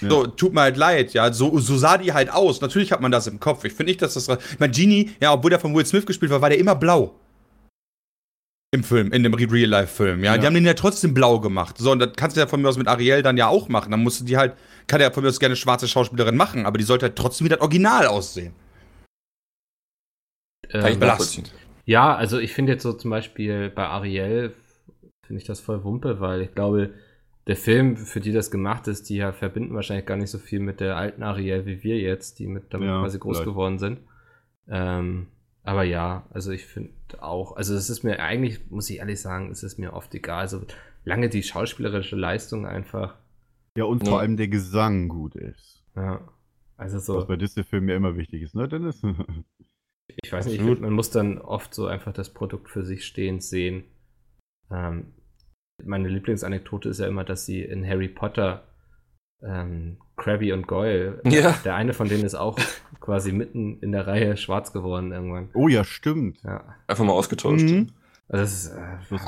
Ja. So, tut mir halt leid, ja, so, so sah die halt aus. Natürlich hat man das im Kopf. Ich finde nicht, dass das, ich meine, Genie, ja, obwohl der von Will Smith gespielt war, war der immer blau. Im Film, in dem Real-Life-Film, ja? Ja. Die haben den ja trotzdem blau gemacht. So, und das kannst du ja von mir aus mit Ariel dann ja auch machen. Dann musst du die halt, kann ja von mir aus gerne schwarze Schauspielerin machen, aber die sollte halt trotzdem wie das Original aussehen. Kann ich Ähm, nachvollziehen. Ja, also ich finde jetzt so zum Beispiel bei Ariel, finde ich das voll Wumpe, weil ich glaube, der Film, für die das gemacht ist, die ja verbinden wahrscheinlich gar nicht so viel mit der alten Ariel wie wir jetzt, die mit damit Ja, quasi groß vielleicht. geworden sind. Ähm, aber ja, also ich finde auch, also es ist mir eigentlich, muss ich ehrlich sagen, es ist mir oft egal, so lange die schauspielerische Leistung einfach, Ja, und Ja. vor allem der Gesang gut ist. ja, also so. Was bei Disney-Filmen ja immer wichtig ist, ne, Dennis? Ich weiß nicht, ich find, man muss dann oft so einfach das Produkt für sich stehend sehen. Ähm, meine Lieblingsanekdote ist ja immer, dass sie in Harry Potter ähm, Krabby und Goyle, Ja. der eine von denen ist auch quasi mitten in der Reihe schwarz geworden irgendwann. oh ja, stimmt. Ja. Einfach mal ausgetauscht. Mhm. Also das ist,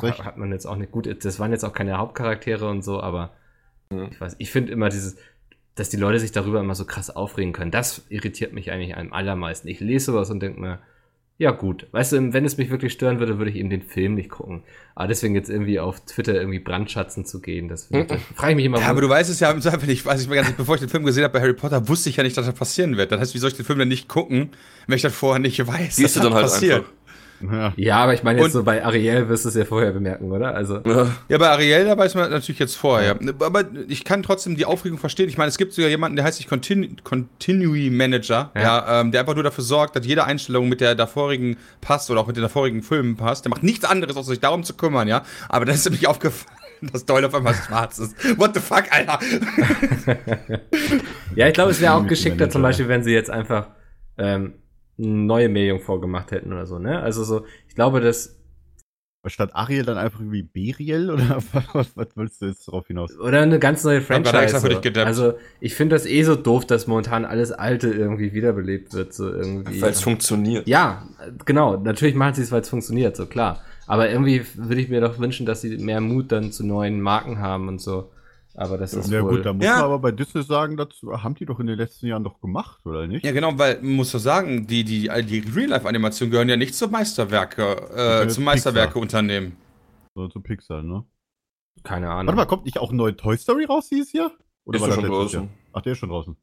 äh, hat man jetzt auch nicht gut. Das waren jetzt auch keine Hauptcharaktere und so, aber Ja. ich weiß, ich finde immer dieses, dass die Leute sich darüber immer so krass aufregen können. Das irritiert mich eigentlich am allermeisten. Ich lese sowas und denke mir, ja gut, weißt du, wenn es mich wirklich stören würde, würde ich eben den Film nicht gucken. Aber deswegen jetzt irgendwie auf Twitter irgendwie Brandschatzen zu gehen, das ich, <laughs> da frage ich mich immer, Ja, aber du weißt es ja im Zweifel nicht. Weiß ich mir ganz nicht, bevor ich den Film gesehen habe bei Harry Potter, wusste ich ja nicht, dass das passieren wird. Das heißt, wie soll ich den Film denn nicht gucken, wenn ich das vorher nicht weiß? Siehst du dass dann das halt einfach. <laughs> Ja. ja, aber ich meine jetzt Und- so bei Ariel wirst du es ja vorher bemerken, oder? Also Ja. Ja, bei Ariel, da weiß man natürlich jetzt vorher. Aber ich kann trotzdem die Aufregung verstehen. Ich meine, es gibt sogar jemanden, der heißt sich Continu Continue Manager, ja. Ja. ähm, der einfach nur dafür sorgt, dass jede Einstellung mit der davorigen passt oder auch mit den davorigen Filmen passt. Der macht nichts anderes, außer sich darum zu kümmern, ja. Aber dann ist nämlich aufgefallen, <laughs> dass Doyle auf einmal schwarz ist. What the fuck, Alter? <laughs> Ja, ich glaube, es wäre auch geschickter zum. Beispiel, wenn sie jetzt einfach ähm, neue Meerjungfrau gemacht hätten oder so, ne? Also so, ich glaube, dass, Statt Ariel dann einfach irgendwie Beriel oder <laughs> was, was, was willst du jetzt darauf hinaus? oder eine ganz neue hab Franchise. dich so. gedappt. Also ich finde das eh so doof, dass momentan alles Alte irgendwie wiederbelebt wird, so irgendwie. Weil es funktioniert. ja, genau. Natürlich machen sie es, weil es funktioniert, so klar. Aber irgendwie würde ich mir doch wünschen, dass sie mehr Mut dann zu neuen Marken haben und so. Aber das ist Ja wohl. gut, da muss Ja. man aber bei Disney sagen, das haben die doch in den letzten Jahren doch gemacht, oder nicht? Ja, genau, weil man muss doch sagen, die, die, die Real-Life-Animationen gehören ja nicht zu Meisterwerke, äh, zum Meisterwerke-Unternehmen. So zu Pixar, ne? keine Ahnung. Warte mal, kommt nicht auch ein neuer Toy Story raus dieses Jahr? Oder Ist war das schon draußen. Jahr? Ach, der ist schon draußen.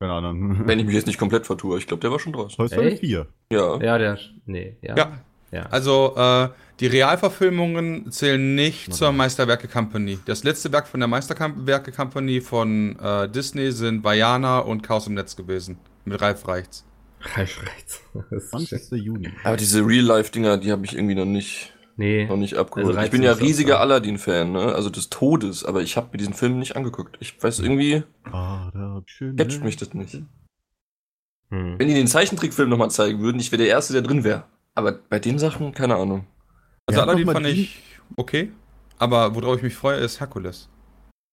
Keine Ahnung. Wenn <laughs> ich mich jetzt nicht komplett vertue, ich glaube, der war schon draußen. Toy Story Echt? 4. Ja. Ja, der. Nee, ja. Ja, ja. Also, äh, die Realverfilmungen zählen nicht zur Meisterwerke Company. Das letzte Werk von der Meisterwerke Company von äh, Disney sind Vajana und Chaos im Netz gewesen. Mit Ralf Reichts. Reich rechts. <laughs> Das ist schön. 20. Juni. Aber diese Real-Life-Dinger, die habe ich irgendwie noch nicht, Nee. noch nicht abgeholt. Also ich bin ja riesiger. Aladdin-Fan, ne? Also des Todes, aber ich habe mir diesen Film nicht angeguckt. Ich weiß irgendwie, Ah, da schön. catcht mich das nicht. Hm. Wenn die den Zeichentrickfilm nochmal zeigen würden, ich wäre der Erste, der drin wäre. Aber bei den Sachen, keine Ahnung. Also Ja, Aladdin fand die- ich okay. Aber worauf ich mich freue, ist Herkules.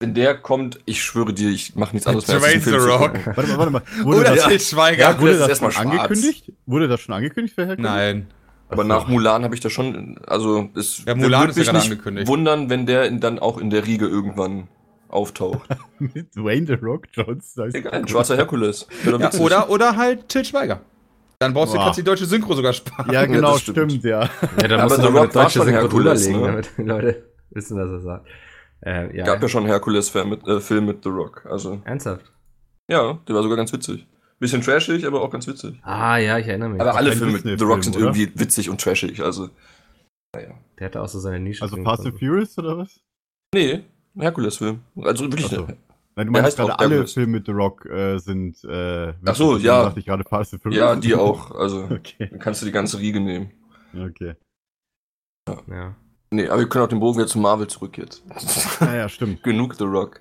Wenn der kommt, ich schwöre dir, ich mache nichts anderes mehr, als Dwayne diesen Film The zu Rock. Warte mal, warte mal. <laughs> Wurde Oder das, Til Schweiger. Ja, wurde das ist das erstmal schon angekündigt? Wurde das schon angekündigt für Herkules? Nein. Aber nach Mulan habe ich da schon, also es Ja, Mulan würde ist ja mich gerade nicht angekündigt. wundern, wenn der in, dann auch in der Riege irgendwann auftaucht. <laughs> Mit Dwayne The Rock Johnson. Egal, ein schwarzer Herkules. Ja, oder, oder halt Til Schweiger. Dann brauchst du Boah. kannst die deutsche Synchro sogar sparen. Ja, genau, das stimmt. stimmt. ja. Ja, da Aber muss The man eine war deutsche schon Synchro Herkules, drüberlegen, ne? damit die Leute <laughs> wissen, was er sagt. Äh, ja, Gab ja schon einen Herkules-Film mit, äh, mit The Rock. Also, ernsthaft. ja, der war sogar ganz witzig. Bisschen trashig, aber auch ganz witzig. Ah, ja, ich erinnere mich. Aber alle Filme mit The Rock sind oder? irgendwie witzig und trashig. Also, naja. Der hatte auch so seine Nische. Also Fast and. Furious oder was? Nee, Herkules-Film. Also wirklich. So. ne- Nein, du meinst gerade auch alle Herkules. Filme mit The Rock äh, sind. Äh, Ach so, ja. dachte ich gerade Fast and Furious. Ja, die <laughs> auch. Also, Okay, dann kannst du die ganze Riege nehmen. okay. Ja. Nee, aber wir können auch den Bogen jetzt zu Marvel zurück jetzt. <laughs> Ah, ja, stimmt. <laughs> Genug The Rock.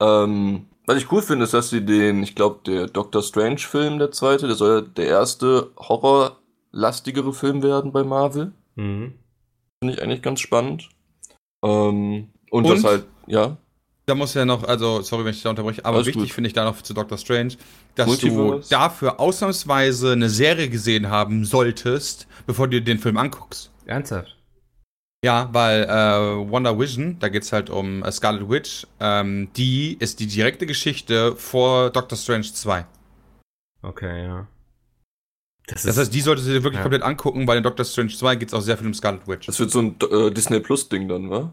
Ähm, was ich cool finde, ist, dass sie den, ich glaube, der Doctor Strange-Film, der zweite, der soll ja der erste horrorlastigere Film werden bei Marvel. Mhm. Finde ich eigentlich ganz spannend. Ähm, und, Und? das halt, ja. Da muss ja noch, also, sorry, wenn ich da unterbreche, aber Alles wichtig finde ich da noch zu Doctor Strange, dass Multiverse. du dafür ausnahmsweise eine Serie gesehen haben solltest, bevor du dir den Film anguckst. Ernsthaft? Ja, weil äh, Wonder Vision, da geht's halt um äh, Scarlet Witch, ähm, die ist die direkte Geschichte vor Doctor Strange 2. Okay, ja. Das, Das heißt, die solltest du dir wirklich Ja. komplett angucken, weil in Doctor Strange 2 geht's auch sehr viel um Scarlet Witch. Das wird so ein äh, Disney Plus Ding dann, wa?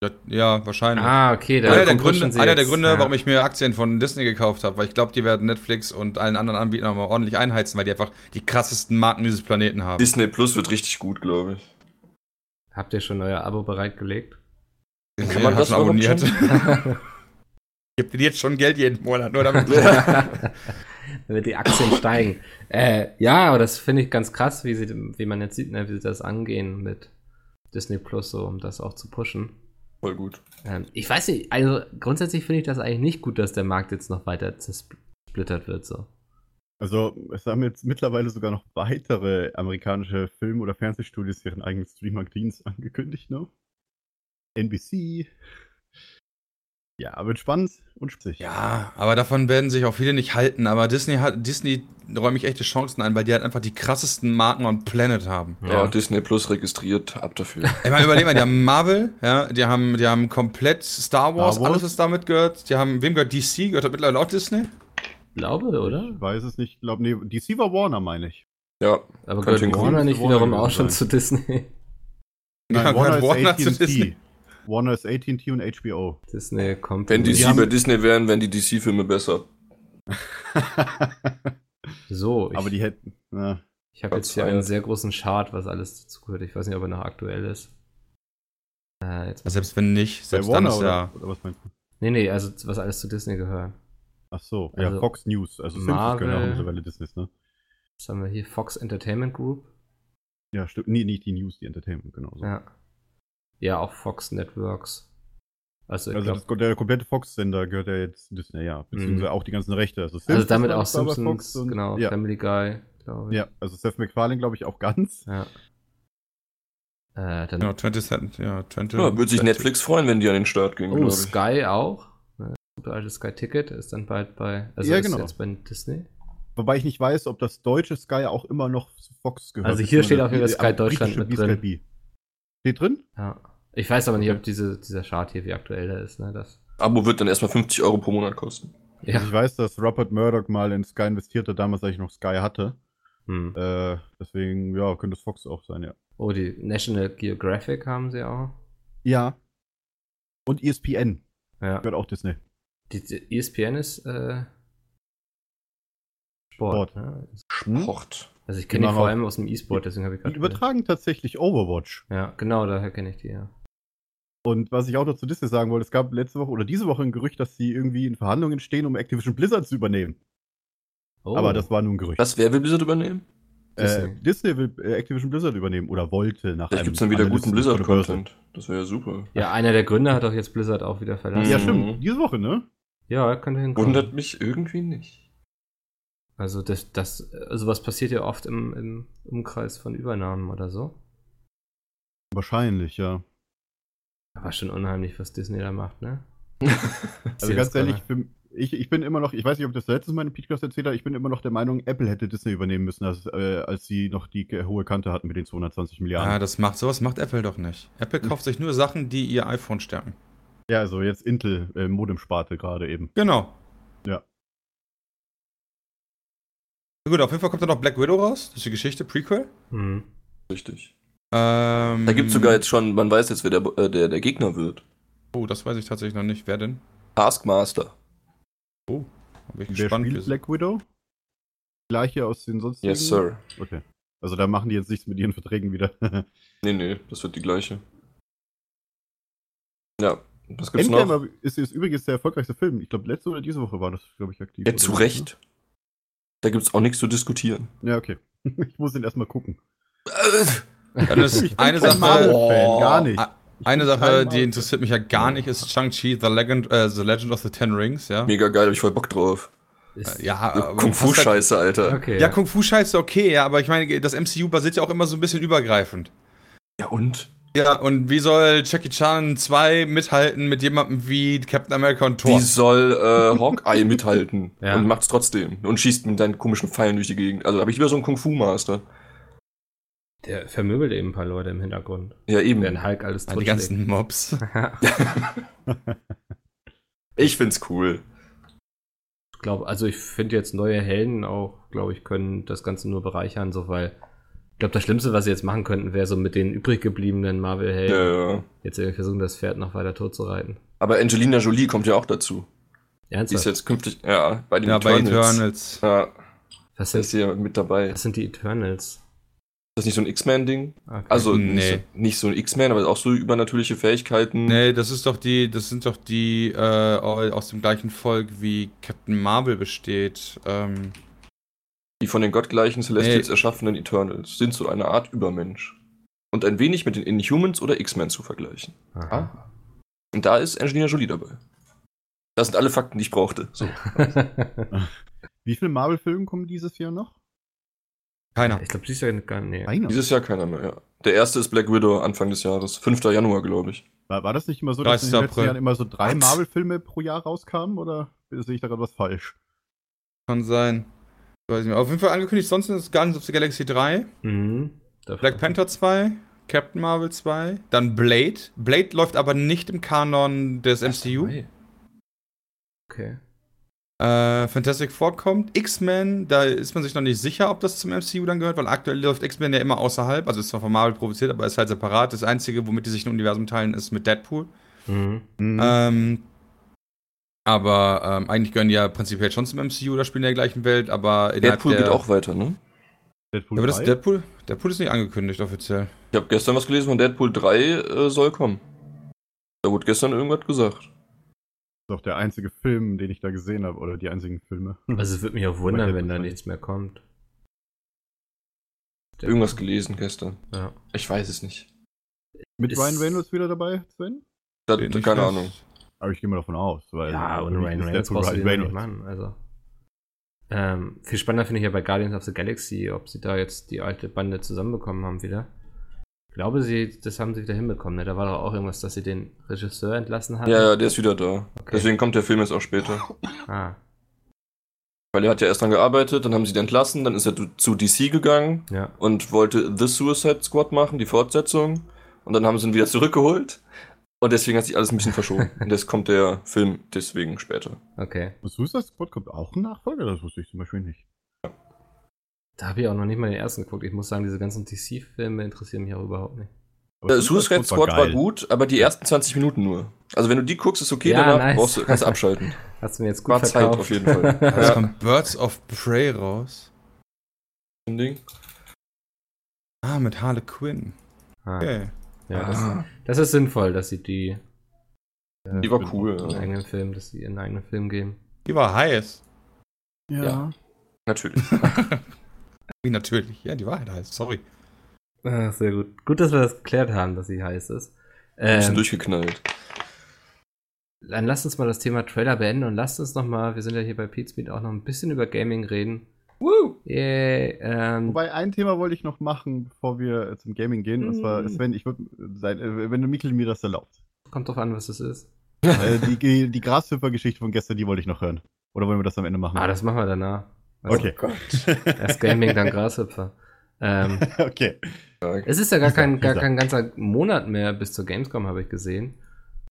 Das- Ja, wahrscheinlich. ah, okay. Da einer der Gründe, sie einer der Gründe ja. warum ich mir Aktien von Disney gekauft habe, weil ich glaube, die werden Netflix und allen anderen Anbietern mal ordentlich einheizen, weil die einfach die krassesten Marken dieses Planeten haben. Disney Plus wird richtig gut, glaube ich. Habt ihr schon euer Abo bereitgelegt? Ich Kann man hab das schon abonniert. <laughs> Gibt dir jetzt schon Geld jeden Monat, nur damit. <laughs> <laughs> Damit die Aktien steigen. Äh, ja, aber das finde ich ganz krass, wie, sie, wie man jetzt sieht, ne, wie sie das angehen mit Disney Plus, so, um das auch zu pushen. Voll gut. Ähm, ich weiß nicht, also grundsätzlich finde ich das eigentlich nicht gut, dass der Markt jetzt noch weiter zersplittert wird, so. Also, es haben jetzt mittlerweile sogar noch weitere amerikanische Film- oder Fernsehstudios ihren eigenen Streamer-Dienst angekündigt, ne? NBC. Ja, wird spannend und spitzig. Ja, aber davon werden sich auch viele nicht halten. Aber Disney hat, Disney räume ich echte Chancen ein, weil die halt einfach die krassesten Marken on Planet haben. Ja, Disney Plus registriert, ab dafür. <laughs> Ich meine, überleg mal, die haben Marvel, ja, die haben, die haben komplett Star Wars, Star Wars. alles was damit gehört. Die haben, wem gehört DC? Gehört das mittlerweile auch Disney? Glaube, oder? Ich weiß es nicht. Ich glaube, nee, DC war Warner, meine ich. Ja, Aber Könnte gehört. Warner nicht Warner wiederum auch schon sein. zu Disney? Ja, gehört Warner zu Disney. Warner ist AT&T und HBO. Disney kommt. wenn Die DC bei Disney wären, wären die DC-Filme besser. <laughs> So, ich, Aber die hätten. Ja. ich habe jetzt hier einen sehr großen Chart, was alles dazu gehört. Ich weiß nicht, ob er noch aktuell ist. Äh, jetzt, Selbst wenn nicht, selbst dann Warner ist oder, ja. oder was meinst du? nee, nee, also was alles zu Disney gehört. Ach so, ja, Also, Fox News. Also Simpsons Marvel- gehören auch mittlerweile Disney, ne? Was haben wir hier? Fox Entertainment Group. Ja, stimmt. Nee, nicht die News, die Entertainment, genau. So. Ja. Ja, auch Fox Networks. Also, Also glaub, das, der komplette Fox-Sender gehört ja jetzt Disney, ja. Beziehungsweise auch die ganzen Rechte. Also, also Simpsons damit war auch Simpsons, Fox und- genau, Ja, Family Guy, glaube ich. ja, also Seth MacFarlane, glaube ich, auch ganz. Ja. Äh, dann, Genau, 20 Cent, ja, 20. Ja, würde sich Netflix freuen, wenn die an den Start gehen, oh. Sky auch. Ne, Gute alte Sky Ticket ist dann bald bei, also Ja, ist genau. jetzt bei Disney. Wobei ich nicht weiß, ob das deutsche Sky auch immer noch zu Fox gehört. Also hier steht auf jeden Fall Das Sky Deutschland mit BSKB. Steht drin? Ja. Ich weiß aber nicht, ob diese, dieser Chart hier, wie aktuell der ist, ne, das. Abo wird dann erstmal 50 Euro pro Monat kosten. Ja. Ich weiß, dass Rupert Murdoch mal in Sky investierte, damals, als ich noch Sky hatte. Hm. Äh, deswegen, ja, könnte es Fox auch sein, ja. Oh, die National Geographic haben sie auch. Ja. Und ESPN Ja. gehört auch Disney. Die, die ESPN ist äh, Sport. Sport. Ne? Sport. Also ich kenne die vor allem aus dem E-Sport, deswegen habe ich Die gerade. übertragen tatsächlich Overwatch. Ja, genau, daher kenne ich die, ja. Und was ich auch noch zu Disney sagen wollte, es gab letzte Woche oder diese Woche ein Gerücht, dass sie irgendwie in Verhandlungen stehen, um Activision Blizzard zu übernehmen. Oh, Aber das war nur ein Gerücht. Was, wer will Blizzard übernehmen? Disney, Disney. äh, Disney will äh, Activision Blizzard übernehmen oder wollte nach Vielleicht einem gibt's dann wieder guten Analysten Börse. Blizzard-Content. Das wäre ja super. Ja, einer der Gründer hat doch jetzt Blizzard auch wieder verlassen. Ja, Mhm. stimmt. Diese Woche, ne? Ja, könnte hinkommen. Wundert mich irgendwie nicht. Also das, das, also was passiert ja oft im, im Umkreis von Übernahmen oder so. Wahrscheinlich, ja. Aber schon unheimlich, was Disney da macht, ne? <laughs> Also ganz ehrlich, für, ich, ich bin immer noch, ich weiß nicht, ob das letztes Mal in Podcast erzählt habe, ich bin immer noch der Meinung, Apple hätte Disney übernehmen müssen, als, äh, als sie noch die hohe Kante hatten mit den 220 Ja, Milliarden. das macht sowas macht Apple doch nicht. Apple kauft sich nur Sachen, die ihr iPhone stärken. Ja, also jetzt Intel, äh, Modem-Sparte gerade eben. Genau. Ja. Gut, auf jeden Fall kommt dann noch Black Widow raus. Das ist die Geschichte, Prequel. Hm. Richtig. Ähm, Da gibt's sogar jetzt schon, man weiß jetzt, wer der, äh, der, der Gegner wird. Oh, das weiß ich tatsächlich noch nicht. Wer denn? Taskmaster. Oh, bin ich Wer gespannt. spielt Black Widow? Gleiche aus den sonstigen? Yes, sir. Okay. Also da machen die jetzt nichts mit ihren <laughs> Verträgen wieder. Nee, nee, das wird die gleiche. Ja, was gibt's Endgame noch? ist, ist übrigens der erfolgreichste Film. Ich glaube, letzte oder diese Woche war das, glaube ich, aktiv. Ja, zu Recht. Da gibt's auch nichts zu diskutieren. Ja, okay. <laughs> Ich muss ihn erstmal gucken. Dann ist Ich bin eine Sache, Marvel-Fan, gar nicht. Ich eine Sache, die interessiert mich ja gar nicht, ist Shang-Chi, The Legend, äh, The Legend of the Ten Rings, ja. Mega geil, hab ich voll Bock drauf. Ist, Ja, aber Kung Fu passt halt- Scheiße, Alter. Okay. Ja, Kung Fu Scheiße okay, ja, aber ich meine, das MCU basiert ja auch immer so ein bisschen übergreifend. Ja und? Ja, und wie soll Jackie Chan 2 mithalten mit jemandem wie Captain America und Thor? Wie soll äh, Hawkeye <laughs> mithalten? Ja. Und macht's trotzdem. Und schießt mit seinen komischen Pfeilen durch die Gegend. Also habe ich lieber so einen Kung-Fu-Master. Der vermöbelt eben ein paar Leute im Hintergrund. Ja, eben. Während Hulk alles Ah, die ganzen Mobs. <laughs> <laughs> Ich find's cool. Ich glaube, also ich finde jetzt neue Helden auch, glaube ich, können das Ganze nur bereichern, so weil ich glaube, das Schlimmste, was sie jetzt machen könnten, wäre so mit den übrig gebliebenen Marvel-Helden Ja, ja. jetzt irgendwie versuchen, das Pferd noch weiter tot zu reiten. Aber Angelina Jolie kommt ja auch dazu. Die ist Ernsthaft? jetzt künftig, ja, bei den Ja, bei Eternals. Eternals. Ja, was, ist sind, hier mit dabei. was Ist sind die Eternals? das nicht so ein X-Men-Ding? Okay. Also Nee. nicht, so, nicht so ein X-Men, aber auch so übernatürliche Fähigkeiten. Nee, das ist doch die, das sind doch die äh, aus dem gleichen Volk wie Captain Marvel besteht. Ähm, Die von den gottgleichen Celestials Nee. erschaffenen Eternals sind so eine Art Übermensch. Und ein wenig mit den Inhumans oder X-Men zu vergleichen. Aha. Und da ist Angelina Jolie dabei. Das sind alle Fakten, die ich brauchte. So. <laughs> Wie viele Marvel-Filme kommen dieses Jahr noch? keiner. ich glaube, sie ist ja gar nicht. Einer. Dieses Jahr keiner mehr, ja. Der erste ist Black Widow Anfang des Jahres. 5. Januar, glaube ich. War, war das nicht immer so, dass in 30. den letzten. Jahren immer so drei? Marvel-Filme pro Jahr rauskamen? Oder sehe ich da gerade was falsch? Kann sein. Weiß nicht mehr. Auf jeden Fall angekündigt, sonst ist Guardians of the Galaxy 3, Mhm. Black Panther 2, Captain Marvel 2, dann Blade. Blade läuft aber nicht im Kanon des MCU. Okay. Äh, Fantastic Four kommt. X-Men, da ist man sich noch nicht sicher, ob das zum MCU dann gehört, weil aktuell läuft X-Men ja immer außerhalb. Also ist zwar von Marvel produziert, aber ist halt separat. Das Einzige, womit die sich ein Universum teilen, ist mit Deadpool. Mhm. Mhm. Ähm, aber ähm, eigentlich gehören die ja prinzipiell schon zum MCU oder spielen in der gleichen Welt, aber Deadpool der, geht auch weiter, ne? Deadpool aber das 3? Deadpool, Deadpool ist nicht angekündigt offiziell. Ich habe gestern was gelesen von Deadpool 3 äh, soll kommen. Da wurde gestern irgendwas gesagt. ist auch der einzige Film, den ich da gesehen habe, oder die einzigen Filme. Also es würde mich auch wundern, Deadpool wenn da 2. nichts mehr kommt. Irgendwas gelesen gestern. Ja. Ich weiß es nicht. Mit Ist- Ryan Reynolds wieder dabei, Sven? Da, keine. Ahnung. Aber ich gehe mal davon aus. Weil Ja, ohne Ryan Reynolds brauchst du Ryan den nicht machen. Also. Ähm, viel spannender finde ich ja bei Guardians of the Galaxy, ob sie da jetzt die alte Bande zusammenbekommen haben wieder. Ich glaube, sie, das haben sie wieder hinbekommen. Ne? Da war doch auch irgendwas, dass sie den Regisseur entlassen haben. Ja, ja, der ist wieder da. Okay. Deswegen kommt der Film jetzt auch später. <laughs> Ah, Weil er hat ja erst dran gearbeitet, dann haben sie ihn entlassen, dann ist er zu DC gegangen ja. und wollte The Suicide Squad machen, die Fortsetzung. Und dann haben sie ihn wieder zurückgeholt. Und deswegen hat sich alles ein bisschen verschoben. und jetzt kommt der Film deswegen später. Okay. Suicide Squad kommt auch ein Nachfolger? Das wusste ich zum Beispiel nicht. Da habe ich auch noch nicht mal den ersten geguckt. Ich muss sagen, diese ganzen DC-Filme interessieren mich auch überhaupt nicht. Äh, Suicide Squad war geil. gut, aber die ersten 20 Minuten nur. Also wenn du die guckst, ist okay, Ja, danach nice. brauchst du, kannst <laughs> du abschalten. Hast du mir jetzt gut War Zeit verkauft. auf jeden Fall. <laughs> Ja, kommt Birds of Prey raus. ein Ding. Ah, mit Harley Quinn. Ah, Okay. Ja, das, das ist sinnvoll, dass sie die äh, Die war cool. ihren Ja. eigenen Film, dass sie ihren eigenen Film geben. Die war heiß. Ja. Ja. Natürlich. <laughs> Wie natürlich. Ja, die war halt heiß. Sorry. Ah, sehr gut. Gut, dass wir das geklärt haben, dass sie heiß ist. Ein bisschen Ähm, durchgeknallt. dann lasst uns mal das Thema Trailer beenden und lasst uns noch mal, wir sind ja hier bei Pete auch noch ein bisschen über Gaming reden. Woo! Yay, ähm, Wobei, ein Thema wollte ich noch machen, bevor wir äh, zum Gaming gehen. Und zwar, Mhm. Sven, ich würde sein, äh, wenn du Mikkel mir das erlaubst. kommt drauf an, was das ist. äh, die die, die Grashüpfer-Geschichte von gestern, die wollte ich noch hören. Oder wollen wir das am Ende machen? Ah, das machen wir danach. Also, okay. <laughs> Erst Gaming, dann Grashüpfer. Ähm, <laughs> okay. es ist ja gar kein, gar kein ganzer Monat mehr bis zur Gamescom, habe ich gesehen.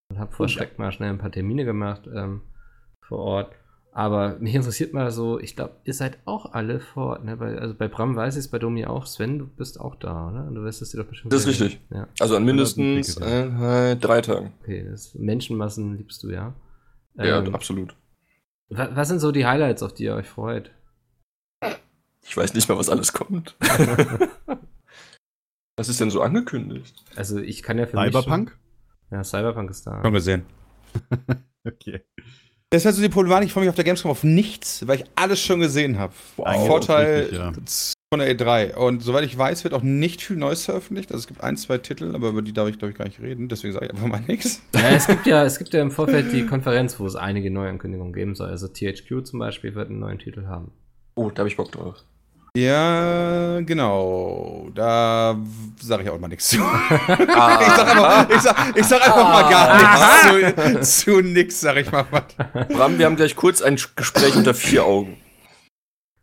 Und habe vor Schreck mal schnell ein paar Termine gemacht ähm, vor Ort. Aber mich interessiert mal so, ich glaube, ihr seid auch alle vor Ort. Ne? Bei, also bei Bram weiß ich es, bei Domi auch. Sven, du bist auch da, oder? Du wirst es dir doch bestimmt. Das ist richtig. Ja, Also an mindestens äh, drei Tagen. okay. Das Menschenmassen liebst du, ja. Ja, Ähm, absolut. wa- was sind so die Highlights, auf die ihr euch freut? Ich weiß nicht mal, was alles kommt. <laughs> was ist denn so angekündigt? Also ich kann ja für Cyberpunk? mich. Schon, ja, Cyberpunk ist da. Schon gesehen. <laughs> Okay. Das ist halt so die Problematik, ich freue mich auf der Gamescom auf nichts, weil ich alles schon gesehen habe. Eigentlich Vorteil richtig, ja. von der E3. Und soweit ich weiß, wird auch nicht viel Neues veröffentlicht. Also es gibt ein, zwei Titel, aber über die darf ich, glaube ich, gar nicht reden. Deswegen sage ich einfach mal nichts. Ja, es gibt ja, es gibt ja im Vorfeld die Konferenz, wo es einige Neuankündigungen geben soll. Also THQ zum Beispiel wird einen neuen Titel haben. Oh, da habe ich Bock drauf. Ja, genau. Da sage ich auch mal nichts zu. Ah, <laughs> Ich sag, einfach, ich sag, ich sag einfach mal gar nichts zu, zu nix, sag ich mal was. Bram, wir haben gleich kurz ein Gespräch unter vier Augen.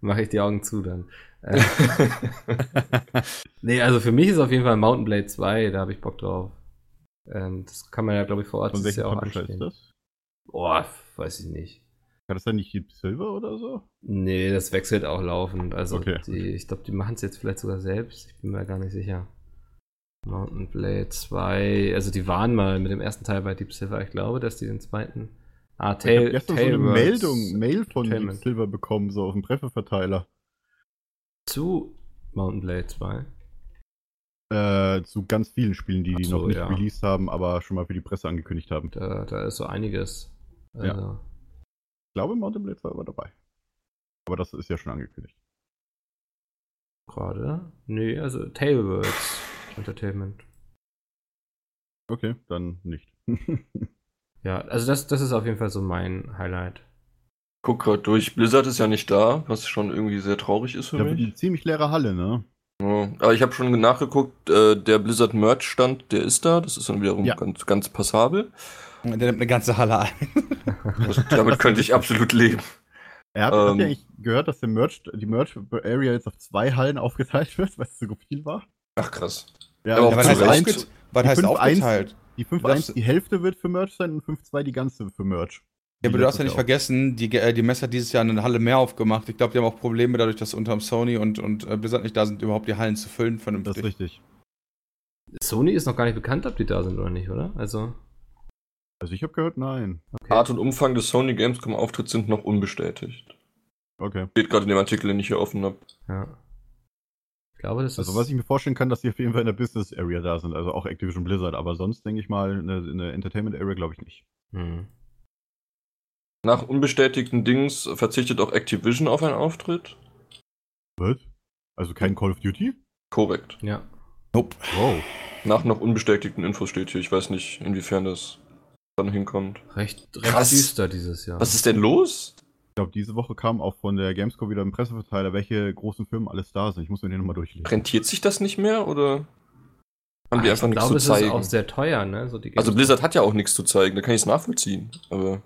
Mache ich die Augen zu dann. Äh, <laughs> nee, also für mich ist auf jeden Fall Mountain Blade 2, da habe ich Bock drauf. Ähm, das kann man ja, glaube ich, vor Ort Von welchem Jahr auch Publisher ist das? Boah, weiß ich nicht. War das dann nicht Deep Silver oder so? Nee, das wechselt auch laufend. Also Okay. die, ich glaube, die machen es jetzt vielleicht sogar selbst. Ich bin mir gar nicht sicher. Mountain Blade 2, also die waren mal mit dem ersten Teil bei Deep Silver. Ich glaube, dass die den zweiten. Ah, ich habe Tail, so eine Meldung, Mail von Deep. Silver bekommen, so auf dem Trefferverteiler. zu Mountain Blade 2. Äh, zu ganz vielen Spielen, die die so, noch nicht ja. released haben, aber schon mal für die Presse angekündigt haben. Da, da ist so einiges. Also, Ich glaube, Mountain Blade 2 war dabei. Aber das ist ja schon angekündigt. gerade. Nee, also Tailwords <laughs> Entertainment. Okay, dann nicht. <laughs> Ja, also das, das ist auf jeden Fall so mein Highlight. Guck grad durch. Blizzard ist ja nicht da, was schon irgendwie sehr traurig ist für da wird mich. eine ziemlich leere Halle, ne? Ja, aber ich habe schon nachgeguckt, äh, der Blizzard Merch Stand, der ist da. Das ist dann wiederum Ja. ganz, ganz passabel. Der nimmt eine ganze Halle ein. Das, <laughs> damit könnte ich absolut leben. Er hat, Ähm. ihr eigentlich gehört, dass der Merch, die Merch-Area jetzt auf zwei Hallen aufgeteilt wird, weil es zu viel war? Ach krass. Ja, Aber auch was heißt, aufget was heißt 5-1 aufgeteilt? Die Du darfst- 5.1, die Hälfte wird für Merch sein und 5.2 die ganze für Merch. Ja, aber du darfst ja nicht Jahr vergessen, die, äh, die Messe hat dieses Jahr eine Halle mehr aufgemacht. Ich glaube, die haben auch Probleme dadurch, dass unterm Sony und, und äh, Blizzard nicht da sind, überhaupt die Hallen zu füllen auch. Das vernünftig. ist richtig. Sony ist noch gar nicht bekannt, ob die da sind oder nicht, oder? Also, Also ich habe gehört, nein. okay. Art und Umfang des Sony Gamescom Auftritts sind noch unbestätigt. Okay. Steht gerade in dem Artikel, den ich hier offen habe. Ja. Ich glaube, das Also ist. was ich mir vorstellen kann, dass die auf jeden Fall in der Business Area da sind, also auch Activision Blizzard, aber sonst denke ich mal, in der, in der Entertainment Area glaube ich nicht. Hm. Nach unbestätigten Dings verzichtet auch Activision auf einen Auftritt. Was? Also kein Call of Duty? Korrekt. Ja. Nope. Wow. Nach noch unbestätigten Infos steht hier. Ich weiß nicht, inwiefern das dann hinkommt. Recht, recht Krass. düster dieses Jahr. Was ist denn los? Ich glaube, diese Woche kam auch von der Gamescom wieder ein Presseverteiler, welche großen Firmen alles da sind. Ich muss mir den nochmal durchlesen. Rentiert sich das nicht mehr oder haben Ah, die einfach ich nichts glaube, zu es zeigen? ist auch sehr teuer, ne? So die also Blizzard hat ja auch nichts zu zeigen, da kann ich es nachvollziehen. Aber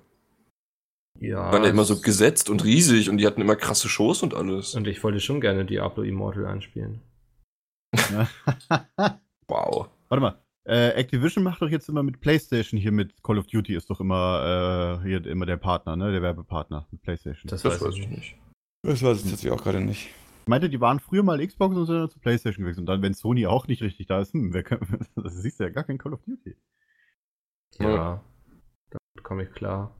ja, die waren ja immer so es- gesetzt und riesig und die hatten immer krasse Shows und alles. Und ich wollte schon gerne Diablo Immortal anspielen. <laughs> Wow. Warte mal. Äh, Activision macht doch jetzt immer mit PlayStation hier mit Call of Duty ist doch immer äh, hier immer der Partner, ne? Der Werbepartner mit PlayStation. Das, Das weiß ich nicht. Das weiß ich tatsächlich auch gerade nicht. Ich meinte, die waren früher mal Xbox und sind dann zu PlayStation gewechselt. Und dann, wenn Sony auch nicht richtig da ist, hm, wer kann, <laughs> das siehst du ja gar kein Call of Duty. Ja, damit komme ich klar.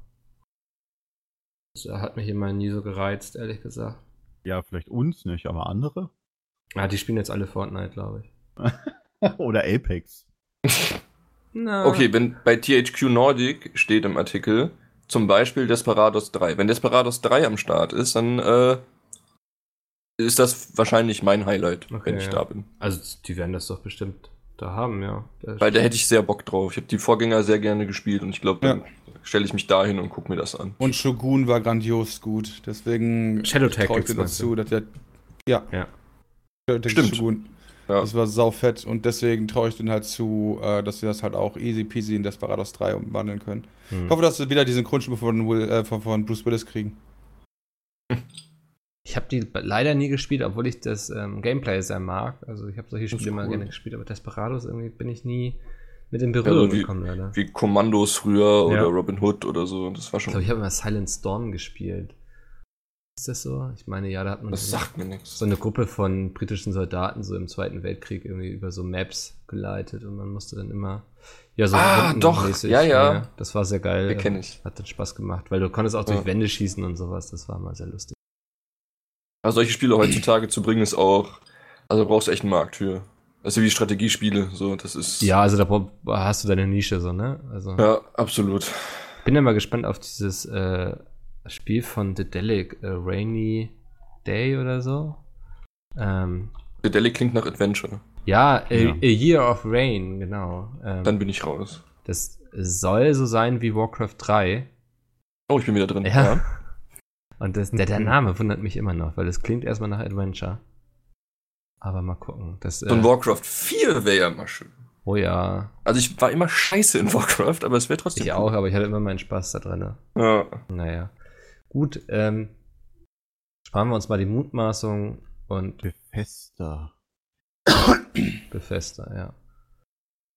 Das hat mich immer nie so gereizt, ehrlich gesagt. Ja, vielleicht uns nicht, aber andere? Ah, die spielen jetzt alle Fortnite, glaube ich. <laughs> Oder Apex. Na, Okay, wenn bei THQ Nordic steht im Artikel zum Beispiel Desperados 3. Wenn Desperados 3 am Start ist, dann äh, ist das wahrscheinlich mein Highlight, Okay, wenn ich ja. da bin. Also, die werden das doch bestimmt da haben, ja. Da Weil da hätte ich sehr Bock drauf. Ich habe die Vorgänger sehr gerne gespielt und ich glaube, dann Ja. stelle ich mich dahin und gucke mir das an. Und Shogun war grandios gut. Deswegen Shadow Tactics dazu, dass der. Ja. Ja. Shadow Tactics Stimmt. Shogun. Ja. Das war saufett und deswegen traue ich denen halt zu, äh, dass sie das halt auch easy peasy in Desperados 3 umwandeln können. Hm. Ich hoffe, dass sie wieder diesen Grundspur von, Will, äh, von, von Bruce Willis kriegen. Ich habe die leider nie gespielt, obwohl ich das ähm, Gameplay sehr mag. Also ich habe solche Spiele immer cool. gerne gespielt, aber Desperados irgendwie bin ich nie mit in Berührung Ja, wie- gekommen, leider. Wie Kommandos früher oder Ja. Robin Hood oder so. Das war Ich schon. glaube, ich habe immer Silent Storm gespielt. Ist das so? Ich meine, ja, da hat man das so, sagt mir nichts. so eine Gruppe von britischen Soldaten so im Zweiten Weltkrieg irgendwie über so Maps geleitet und man musste dann immer ja so Ah, doch. rundenmäßig, Ja, ja. das war sehr geil. Den kenn ich. Hat dann Spaß gemacht, weil du konntest auch durch Ja. Wände schießen und sowas. Das war mal sehr lustig. Aber solche Spiele heutzutage zu bringen ist auch. Also du brauchst echt einen Markt für. Ist wie Strategiespiele. So, das ist. Ja, also da hast du deine Nische so, ne? Also Ja, absolut. bin ja mal gespannt auf dieses äh, Spiel von The Delic, äh, Rainy Day oder so. Ähm, Dedelic klingt nach Adventure. ja, a, Ja. a Year of Rain, genau. Ähm, Dann bin ich raus. das soll so sein wie Warcraft 3. Oh, ich bin wieder drin. Ja. <laughs> Und das, der, der <laughs> Name wundert mich immer noch, weil das klingt erstmal nach Adventure. Aber mal gucken. Das, äh, Warcraft 4 wäre ja mal schön. oh ja, Also ich war immer scheiße in <laughs> Warcraft, aber es wäre trotzdem. ich auch, aber ich hatte immer meinen Spaß da drin. Ja. Naja. Gut, ähm, sparen wir uns mal die Mutmaßung und Bethesda. Bethesda, ja.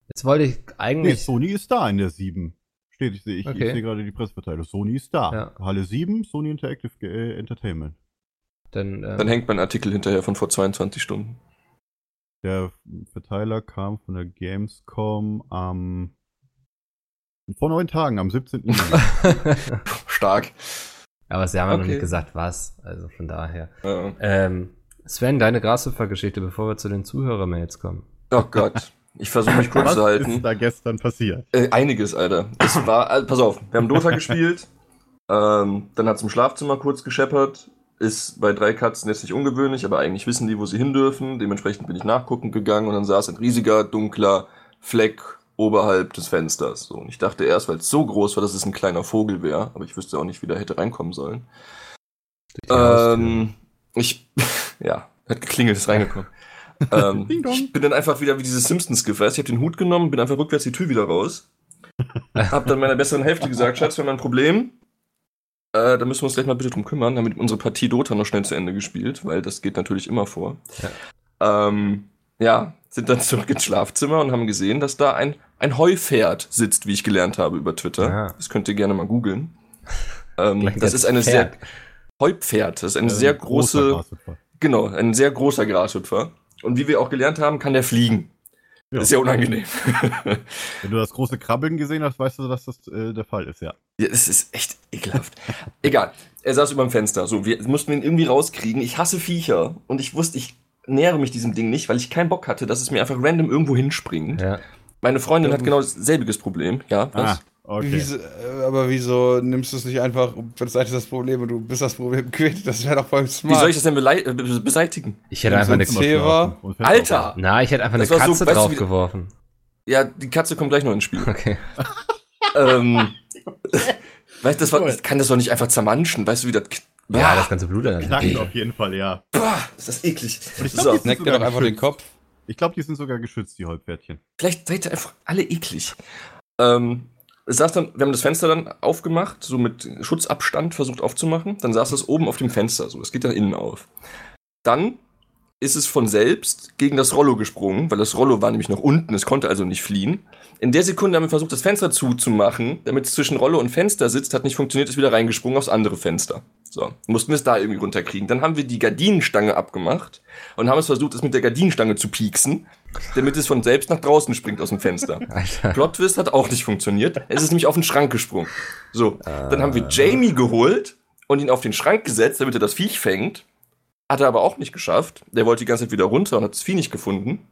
Jetzt wollte ich Nee, eigentlich. Sony ist da in der 7. Steht, ich sehe ich, Okay. ich sehe gerade die Presseverteilung. Sony ist da. Ja. Halle 7, Sony Interactive äh, Entertainment. dann, ähm, Dann hängt mein Artikel hinterher von vor 22 Stunden. Der Verteiler kam von der Gamescom am vor neun Tagen, am 17. Juni. <laughs> <laughs> Stark. Aber sie haben ja noch Okay. nicht gesagt, was. Also von daher. Ja. Ähm, Sven, deine Grashüpfer-Geschichte, bevor wir zu den Zuhörer-Mails kommen. Oh Gott. Ich versuche mich kurz Was zu halten. ist da gestern passiert? Äh, einiges, Alter. Es war, also, pass auf, wir haben Dota gespielt, ähm, dann hat im Schlafzimmer kurz gescheppert, ist bei drei Katzen jetzt nicht ungewöhnlich, aber eigentlich wissen die, wo sie hin dürfen. Dementsprechend bin ich nachgucken gegangen und dann saß ein riesiger, dunkler Fleck oberhalb des Fensters. So, und ich dachte erst, weil es so groß war, dass es ein kleiner Vogel wäre, aber ich wüsste auch nicht, wie der hätte reinkommen sollen. Ähm, ich, <laughs> ja, hat geklingelt, ist reingekommen. <laughs> ähm, ich bin dann einfach wieder wie dieses Simpsons-Gift, weißt du, ich habe den Hut genommen, bin einfach rückwärts die Tür wieder raus. <laughs> hab dann meiner besseren Hälfte gesagt, Schatz, wir haben ein Problem. Äh, da müssen wir uns gleich mal bitte drum kümmern. Wir unsere Partie Dota noch schnell zu Ende gespielt, weil das geht natürlich immer vor. Ja, ähm, ja sind dann zurück ins Schlafzimmer und haben gesehen, dass da ein, ein Heupferd sitzt, wie ich gelernt habe über Twitter. Ja. Das könnt ihr gerne mal googeln. Ähm, das ist eine Pferd. sehr Heupferd. Das ist eine Äh, sehr großer große, genau, ein sehr großer Grashüpfer. Und wie wir auch gelernt haben, kann der fliegen. Ja. Das ist ja unangenehm. <laughs> Wenn du das große Krabbeln gesehen hast, weißt du, dass das äh, der Fall ist, ja. ja, das ist echt ekelhaft. <laughs> Egal. Er saß über dem Fenster. So, wir mussten ihn irgendwie rauskriegen. Ich hasse Viecher. Und ich wusste, ich nähere mich diesem Ding nicht, weil ich keinen Bock hatte, dass es mir einfach random irgendwo hinspringt. Ja. Meine Freundin hat genau selbiges Problem. Ja, was? Ah, okay. Wieso, äh, aber wieso nimmst du es nicht einfach, beiseite das Problem und du bist das Problem quitt? Das wäre doch voll smart. Wie soll ich das denn äh, be- beseitigen? Ich hätte einfach eine. Und Fenster Alter! Na, ich hätte einfach eine Das so- Katze wie- draufgeworfen. Ja, die Katze kommt gleich noch ins Spiel. Okay. <laughs> ähm, weißt du, das war, ich kann das doch nicht einfach zermanschen. Weißt du, wie das. Ja, das ganze Blut dann. Knacken auf jeden Fall, ja. Boah, ist das eklig. Und ich glaub, So, Neckt dir sogar doch einfach den. Kopf. Ich glaube, die sind sogar geschützt, die Holzpferdchen. vielleicht seid ihr einfach alle eklig. Ähm, saß dann, wir haben das Fenster dann aufgemacht, so mit Schutzabstand versucht aufzumachen. Dann saß es oben auf dem Fenster, so. Es geht dann innen auf. Dann ist es von selbst gegen das Rollo gesprungen, weil das Rollo war nämlich noch unten, es konnte also nicht fliehen. In der Sekunde haben wir versucht, das Fenster zuzumachen, damit es zwischen Rollo und Fenster sitzt, hat nicht funktioniert, ist wieder reingesprungen aufs andere Fenster. So, mussten wir es da irgendwie runterkriegen. Dann haben wir die Gardinenstange abgemacht und haben es versucht, es mit der Gardinenstange zu pieksen, damit es von selbst nach draußen springt aus dem Fenster. <laughs> Alter. Plot Twist hat auch nicht funktioniert. Es ist nämlich auf den Schrank gesprungen. So, dann haben wir Jamie geholt und ihn auf den Schrank gesetzt, damit er das Viech fängt. Hat er aber auch nicht geschafft. Der wollte die ganze Zeit wieder runter und hat das Vieh nicht gefunden.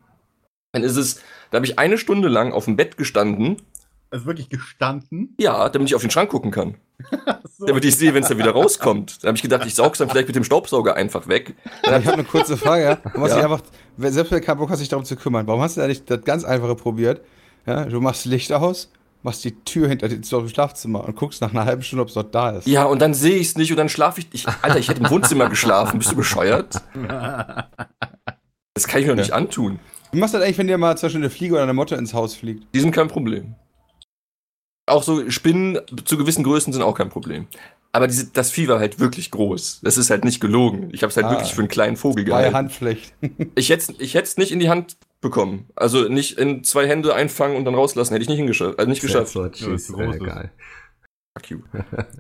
Dann ist es, da habe ich eine Stunde lang auf dem Bett gestanden. Also wirklich gestanden. Ja, damit ich auf den Schrank gucken kann. <laughs> So. Damit ich sehe, wenn es da wieder rauskommt. Dann habe ich gedacht, ich saug's dann vielleicht mit dem Staubsauger einfach weg. Ich habe eine kurze Frage. Hast Ja. dich einfach, selbst wenn du keinen Bock hast, dich darum zu kümmern, warum hast du da nicht das ganz einfache probiert? Ja, du machst Licht aus, machst die Tür hinter dir zum Schlafzimmer und guckst nach einer halben Stunde, ob es dort da ist. Ja, und dann sehe ich es nicht und dann schlafe ich, ich. Alter, ich hätte im Wohnzimmer geschlafen. Bist du bescheuert? Das kann ich mir doch nicht antun. Wie machst du das eigentlich, wenn dir mal zum Beispiel eine Fliege oder eine Motte ins Haus fliegt? Die sind kein Problem. Auch so Spinnen zu gewissen Größen sind auch kein Problem. Aber diese, das Vieh war halt wirklich groß. Das ist halt nicht gelogen. Ich habe es halt Ah. wirklich für einen kleinen Vogel Bei gehalten. Handflächen. Ich hätte ich hätt's nicht in die Hand bekommen. Also nicht in zwei Hände einfangen und dann rauslassen. Hätte ich nicht hingeschafft. Also nicht geschafft. Ja, ist groß, äh, geil. Fuck you.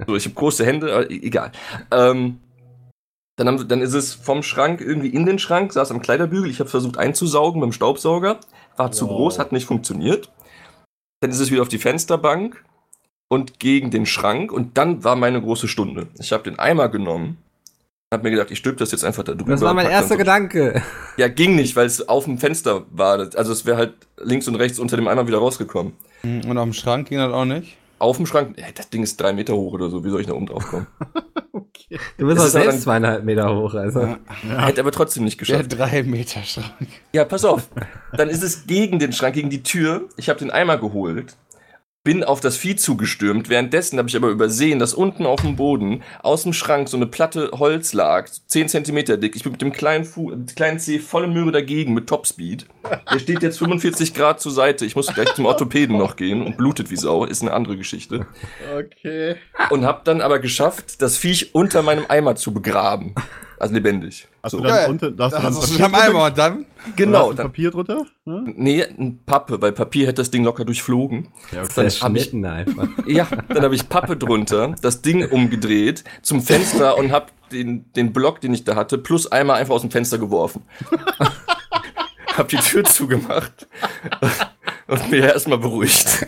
So, ich habe große Hände, aber e- egal. Ähm, dann, haben, dann ist es vom Schrank irgendwie in den Schrank, saß am Kleiderbügel. Ich habe versucht einzusaugen mit dem Staubsauger. War zu Wow. groß, hat nicht funktioniert. Dann ist es wieder auf die Fensterbank und gegen den Schrank. Und dann war meine große Stunde. Ich habe den Eimer genommen. Hab mir gedacht, ich stülp das jetzt einfach da drüber. Das war mein erster so- Gedanke. Ja, ging nicht, weil es auf dem Fenster war. Also es wäre halt links und rechts unter dem Eimer wieder rausgekommen. Und auf dem Schrank ging das auch nicht. Auf dem Schrank, ey, das Ding ist drei Meter hoch oder so. Wie soll ich da oben drauf kommen? <laughs> okay. Du bist auch aber selbst dann- zweieinhalb Meter hoch, also. Ja. Hätte aber trotzdem nicht Der geschafft. drei Meter Schrank. Ja, pass auf. Dann ist es gegen den Schrank, gegen die Tür. Ich habe den Eimer geholt, bin auf das Vieh zugestürmt. Währenddessen habe ich aber übersehen, dass unten auf dem Boden aus dem Schrank so eine Platte Holz lag, 10 Zentimeter dick. Ich bin mit dem kleinen, Fu kleinen Zeh volle Möhre dagegen mit Topspeed. Der steht jetzt 45 Grad zur Seite. Ich muss gleich zum Orthopäden noch gehen und blutet wie Sau. Ist eine andere Geschichte. Okay. Und habe dann aber geschafft, das Viech unter meinem Eimer zu begraben. Also lebendig. Hast So. du dann Geil. unter, da hast du Das dann hast Papier am Eimer und dann? Genau. Du Dann, Papier drunter? Ja? nee, ein Pappe, weil Papier hätte das Ding locker durchflogen. Ja, okay. <laughs> Dann hab ich, einfach. ja, dann habe ich Pappe drunter, das Ding umgedreht zum Fenster und habe den, den Block, den ich da hatte, plus einmal einfach aus dem Fenster geworfen. <laughs> hab die Tür zugemacht und mir erstmal beruhigt.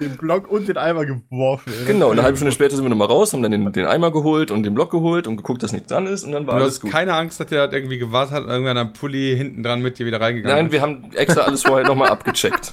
Den Block und den Eimer geworfen. ey. Genau, eine halbe Stunde später sind wir nochmal raus, haben dann den, den Eimer geholt und den Block geholt und geguckt, dass nichts dran ist und dann war Du alles hast gut. keine Angst, dass der das irgendwie gewartet hat und irgendwann am Pulli hinten dran mit dir wieder reingegangen Nein, ist? wir haben extra alles vorher nochmal abgecheckt.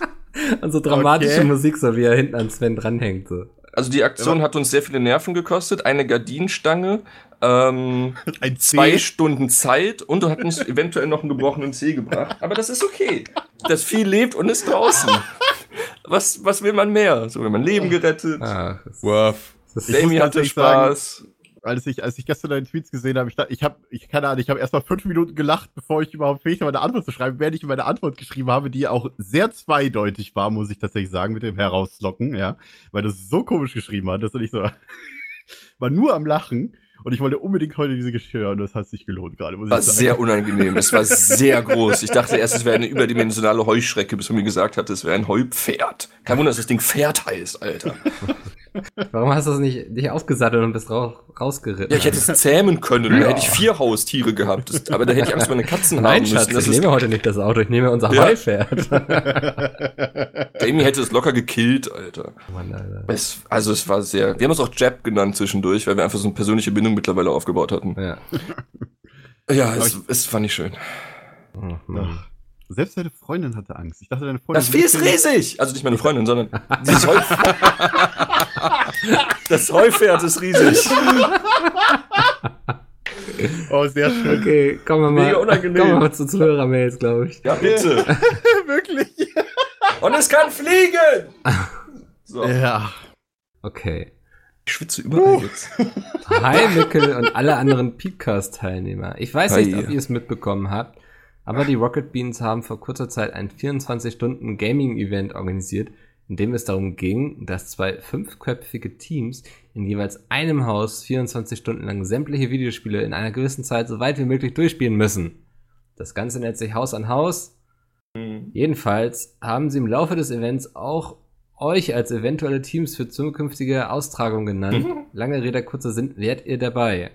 Und <laughs> so dramatische Okay. Musik, so wie er hinten an Sven dranhängt. So. Also die Aktion hat uns sehr viele Nerven gekostet, eine Gardinenstange, ähm, <laughs> Ein zwei. Stunden Zeit und hat uns eventuell noch einen gebrochenen Zeh gebracht. Aber das ist okay. Das Vieh lebt und ist draußen. <laughs> Was, was will man mehr? So, wir haben ein Leben gerettet. Ah, das, Wurf. das ist, Jamie hatte tatsächlich sagen, Spaß. Als ich, als ich gestern deine Tweets gesehen habe, ich dachte, ich habe, ich keine Ahnung, ich habe erst mal fünf Minuten gelacht, bevor ich überhaupt fähig war, meine Antwort zu schreiben, während ich meine Antwort geschrieben habe, die auch sehr zweideutig war, muss ich tatsächlich sagen, mit dem Herauslocken, ja, weil das so komisch geschrieben hat, dass ich so, <laughs> war nur am Lachen und ich wollte unbedingt heute diese Geschichte hören, das hat sich gelohnt gerade, muss War sehr unangenehm. Es war sehr groß. Ich dachte erst, es wäre eine überdimensionale Heuschrecke, bis man mir gesagt hat, es wäre ein Heupferd. Kein Wunder, dass das Ding Pferd heißt, Alter. Warum hast du das nicht, nicht aufgesattelt und bist rau, rausgeritten? Ja, ich hätte es zähmen können. Da hätte ich vier Haustiere gehabt. Das, aber da hätte ich Angst, meine Katzen Nein, haben Schatz, müssen. Das ich ist, nehme heute nicht das Auto, ich nehme unser Ja. Heupferd. <laughs> Jamie hätte es locker gekillt, Alter. Mann, Alter. Es, also es war sehr. Wir haben es auch Jab genannt zwischendurch, weil wir einfach so eine persönliche Bindung mittlerweile aufgebaut hatten. Ja. Ja, es, es fand ich schön. Oh, Mann. Selbst deine Freundin hatte Angst. Ich dachte, deine Freundin. Das Vieh ist riesig! Also nicht meine Freundin, sondern das, <laughs> Heu das Heupferd ist riesig. <laughs> Oh, sehr schön. Okay, kommen wir mal, Mega unangenehm. kommen wir mal zu Zuhörermails, glaube ich. Ja, bitte. <laughs> Wirklich? Und es kann fliegen! <laughs> So. Ja. Okay. Ich schwitze überall jetzt. Hi Mickel und alle anderen Peakcast-Teilnehmer. Ich weiß Hi. nicht, ob ihr es mitbekommen habt, aber die Rocket Beans haben vor kurzer Zeit ein 24-Stunden-Gaming-Event organisiert, in dem es darum ging, dass zwei fünfköpfige Teams in jeweils einem Haus 24 Stunden lang sämtliche Videospiele in einer gewissen Zeit so weit wie möglich durchspielen müssen. Das Ganze nennt sich Haus an Haus. Jedenfalls haben sie im Laufe des Events auch euch als eventuelle Teams für zukünftige Austragungen genannt. Lange Rede, kurzer Sinn, wärt ihr dabei?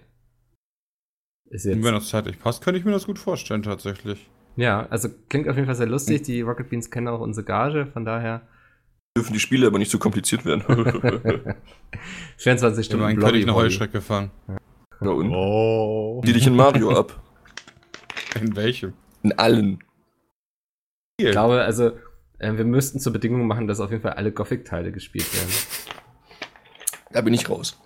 Ist jetzt, Wenn das zeitlich passt, könnte ich mir das gut vorstellen, tatsächlich. ja, also klingt auf jeden Fall sehr lustig. Die Rocket Beans kennen auch unsere Gage, von daher Dürfen die Spiele aber nicht zu kompliziert werden. <laughs> 24 Stunden Immerhin könnte ich eine. Heuschrecke fangen. Ja, und? Oh. Die dich in Mario ab. <laughs> In welchem? In allen. Ich glaube, also, äh, wir müssten zur Bedingung machen, dass auf jeden Fall alle Gothic-Teile gespielt werden. Da bin ich raus.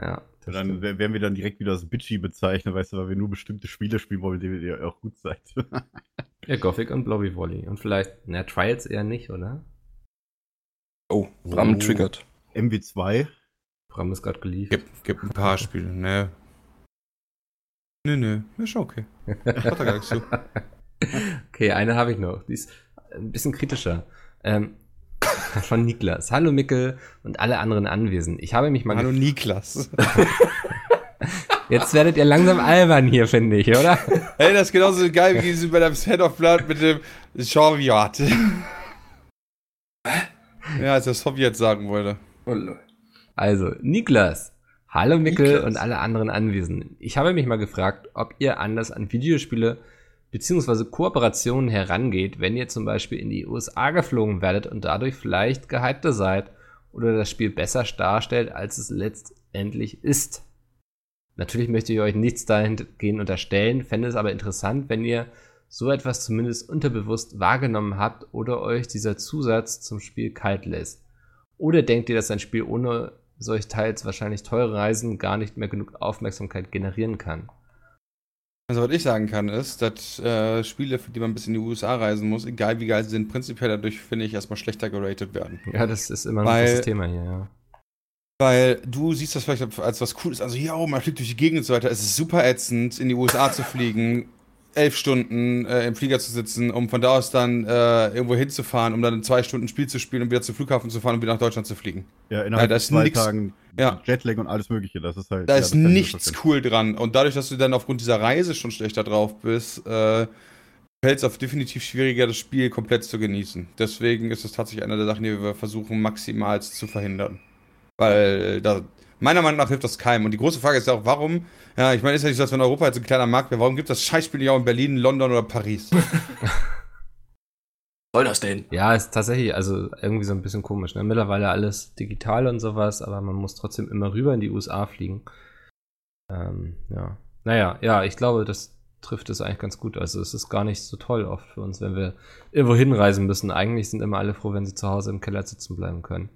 Ja. Dann stimmt. werden wir dann direkt wieder als Bitchy bezeichnet, weißt du, weil wir nur bestimmte Spiele spielen wollen, die ihr auch gut seid. Ja, Gothic und Blobby Volley. Und vielleicht, na, Trials eher nicht, oder? Oh, Bram Oh. triggert. MW2. Bram ist gerade geliefert. Gibt, gibt ein paar Spiele, ne. Nö, nö, ist schon okay. <laughs> Hat da gar nichts zu. Okay, eine habe ich noch. Die ist ein bisschen kritischer. Ähm, <coughs> von Niklas. Hallo Mickel und alle anderen Anwesend. Ich habe mich mal. Hallo Niklas. Jetzt werdet ihr langsam albern hier, finde ich, oder? Hey, das ist genauso geil wie dieses bei deinem Set of Blood mit dem Jean-Viat. Ja, als er Sowjet sagen wollte. Oh. Also, Niklas. Hallo Mickel Niklas. und alle anderen Anwesenden. Ich habe mich mal gefragt, ob ihr anders an Videospiele bzw. Kooperationen herangeht, wenn ihr zum Beispiel in die USA geflogen werdet und dadurch vielleicht gehypter seid oder das Spiel besser darstellt, als es letztendlich ist. Natürlich möchte ich euch nichts dahingehend unterstellen, fände es aber interessant, wenn ihr so etwas zumindest unterbewusst wahrgenommen habt oder euch dieser Zusatz zum Spiel kalt lässt. Oder denkt ihr, dass ein Spiel ohne solch teils wahrscheinlich teure Reisen gar nicht mehr genug Aufmerksamkeit generieren kann? Also was ich sagen kann, ist, dass äh, Spiele, für die man bis in die USA reisen muss, egal wie geil sie sind, prinzipiell dadurch, finde ich, erstmal schlechter geratet werden. Ja, das ist immer ein großes Thema hier, ja. Weil du siehst das vielleicht als was Cooles, also ja, man fliegt durch die Gegend und so weiter. Es ist super ätzend, in die USA zu fliegen, elf Stunden äh, im Flieger zu sitzen, um von da aus dann äh, irgendwo hinzufahren, um dann in zwei Stunden ein Spiel zu spielen und wieder zum Flughafen zu fahren und wieder nach Deutschland zu fliegen. Ja, innerhalb ist zwei nix- Tagen ja. Jetlag und alles mögliche. Das ist halt. Da ja, ist das nichts cool dran. Und dadurch, dass du dann aufgrund dieser Reise schon schlechter drauf bist, äh, fällt es auf definitiv schwieriger, das Spiel komplett zu genießen. Deswegen ist es tatsächlich eine der Sachen, die wir versuchen, maximal zu verhindern. Weil da, meiner Meinung nach hilft das keinem. Und die große Frage ist ja auch, warum, ja, ich meine, ist ja nicht so, als wenn Europa jetzt ein kleiner Markt wäre, warum gibt es das Scheißspiel nicht auch in Berlin, London oder Paris? soll das denn? Ja, ist tatsächlich, also irgendwie so ein bisschen komisch. Ne? Mittlerweile alles digital und sowas, aber man muss trotzdem immer rüber in die USA fliegen. Ähm, ja. Naja, ja, ich glaube, das trifft es eigentlich ganz gut. Also es ist gar nicht so toll oft für uns, wenn wir irgendwo hinreisen müssen. Eigentlich sind immer alle froh, wenn sie zu Hause im Keller sitzen bleiben können.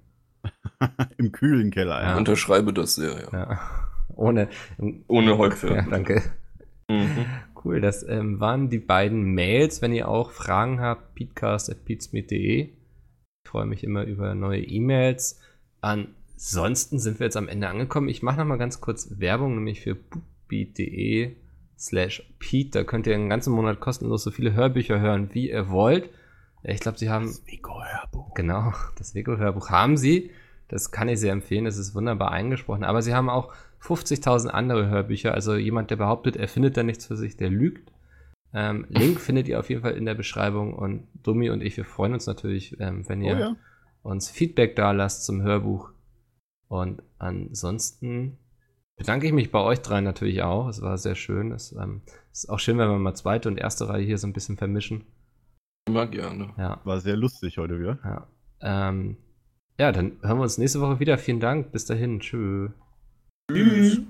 <laughs> Im kühlen Keller, ja. Unterschreibe das sehr, ja. Ja. Ohne. Ohne Häufe. Ja, danke. Mhm. Cool, das ähm, waren die beiden Mails. Wenn ihr auch Fragen habt, peatcast.peatsmeet.de. Ich freue mich immer über neue E-Mails. Ansonsten sind wir jetzt am Ende angekommen. Ich mache nochmal ganz kurz Werbung, nämlich für bookbeat.de slash Pete. Da könnt ihr einen ganzen Monat kostenlos so viele Hörbücher hören, wie ihr wollt. Ich glaube, sie haben... Vico-Hörbuch. Genau, das Vico-Hörbuch haben sie. Das kann ich sehr empfehlen, das ist wunderbar eingesprochen. Aber sie haben auch 50.000 andere Hörbücher. Also jemand, der behauptet, er findet da nichts für sich, der lügt. Ähm, Link findet ihr auf jeden Fall in der Beschreibung. Und Dummi und ich, wir freuen uns natürlich, ähm, wenn Oh ihr ja. uns Feedback da lasst zum Hörbuch. Und ansonsten bedanke ich mich bei euch dreien natürlich auch. Es war sehr schön. Es ähm, ist auch schön, wenn wir mal zweite und erste Reihe hier so ein bisschen vermischen. Immer gerne. Ja. War sehr lustig heute wieder. Ja. Ähm, ja, dann hören wir uns nächste Woche wieder. Vielen Dank. Bis dahin. Tschö. Tschüss.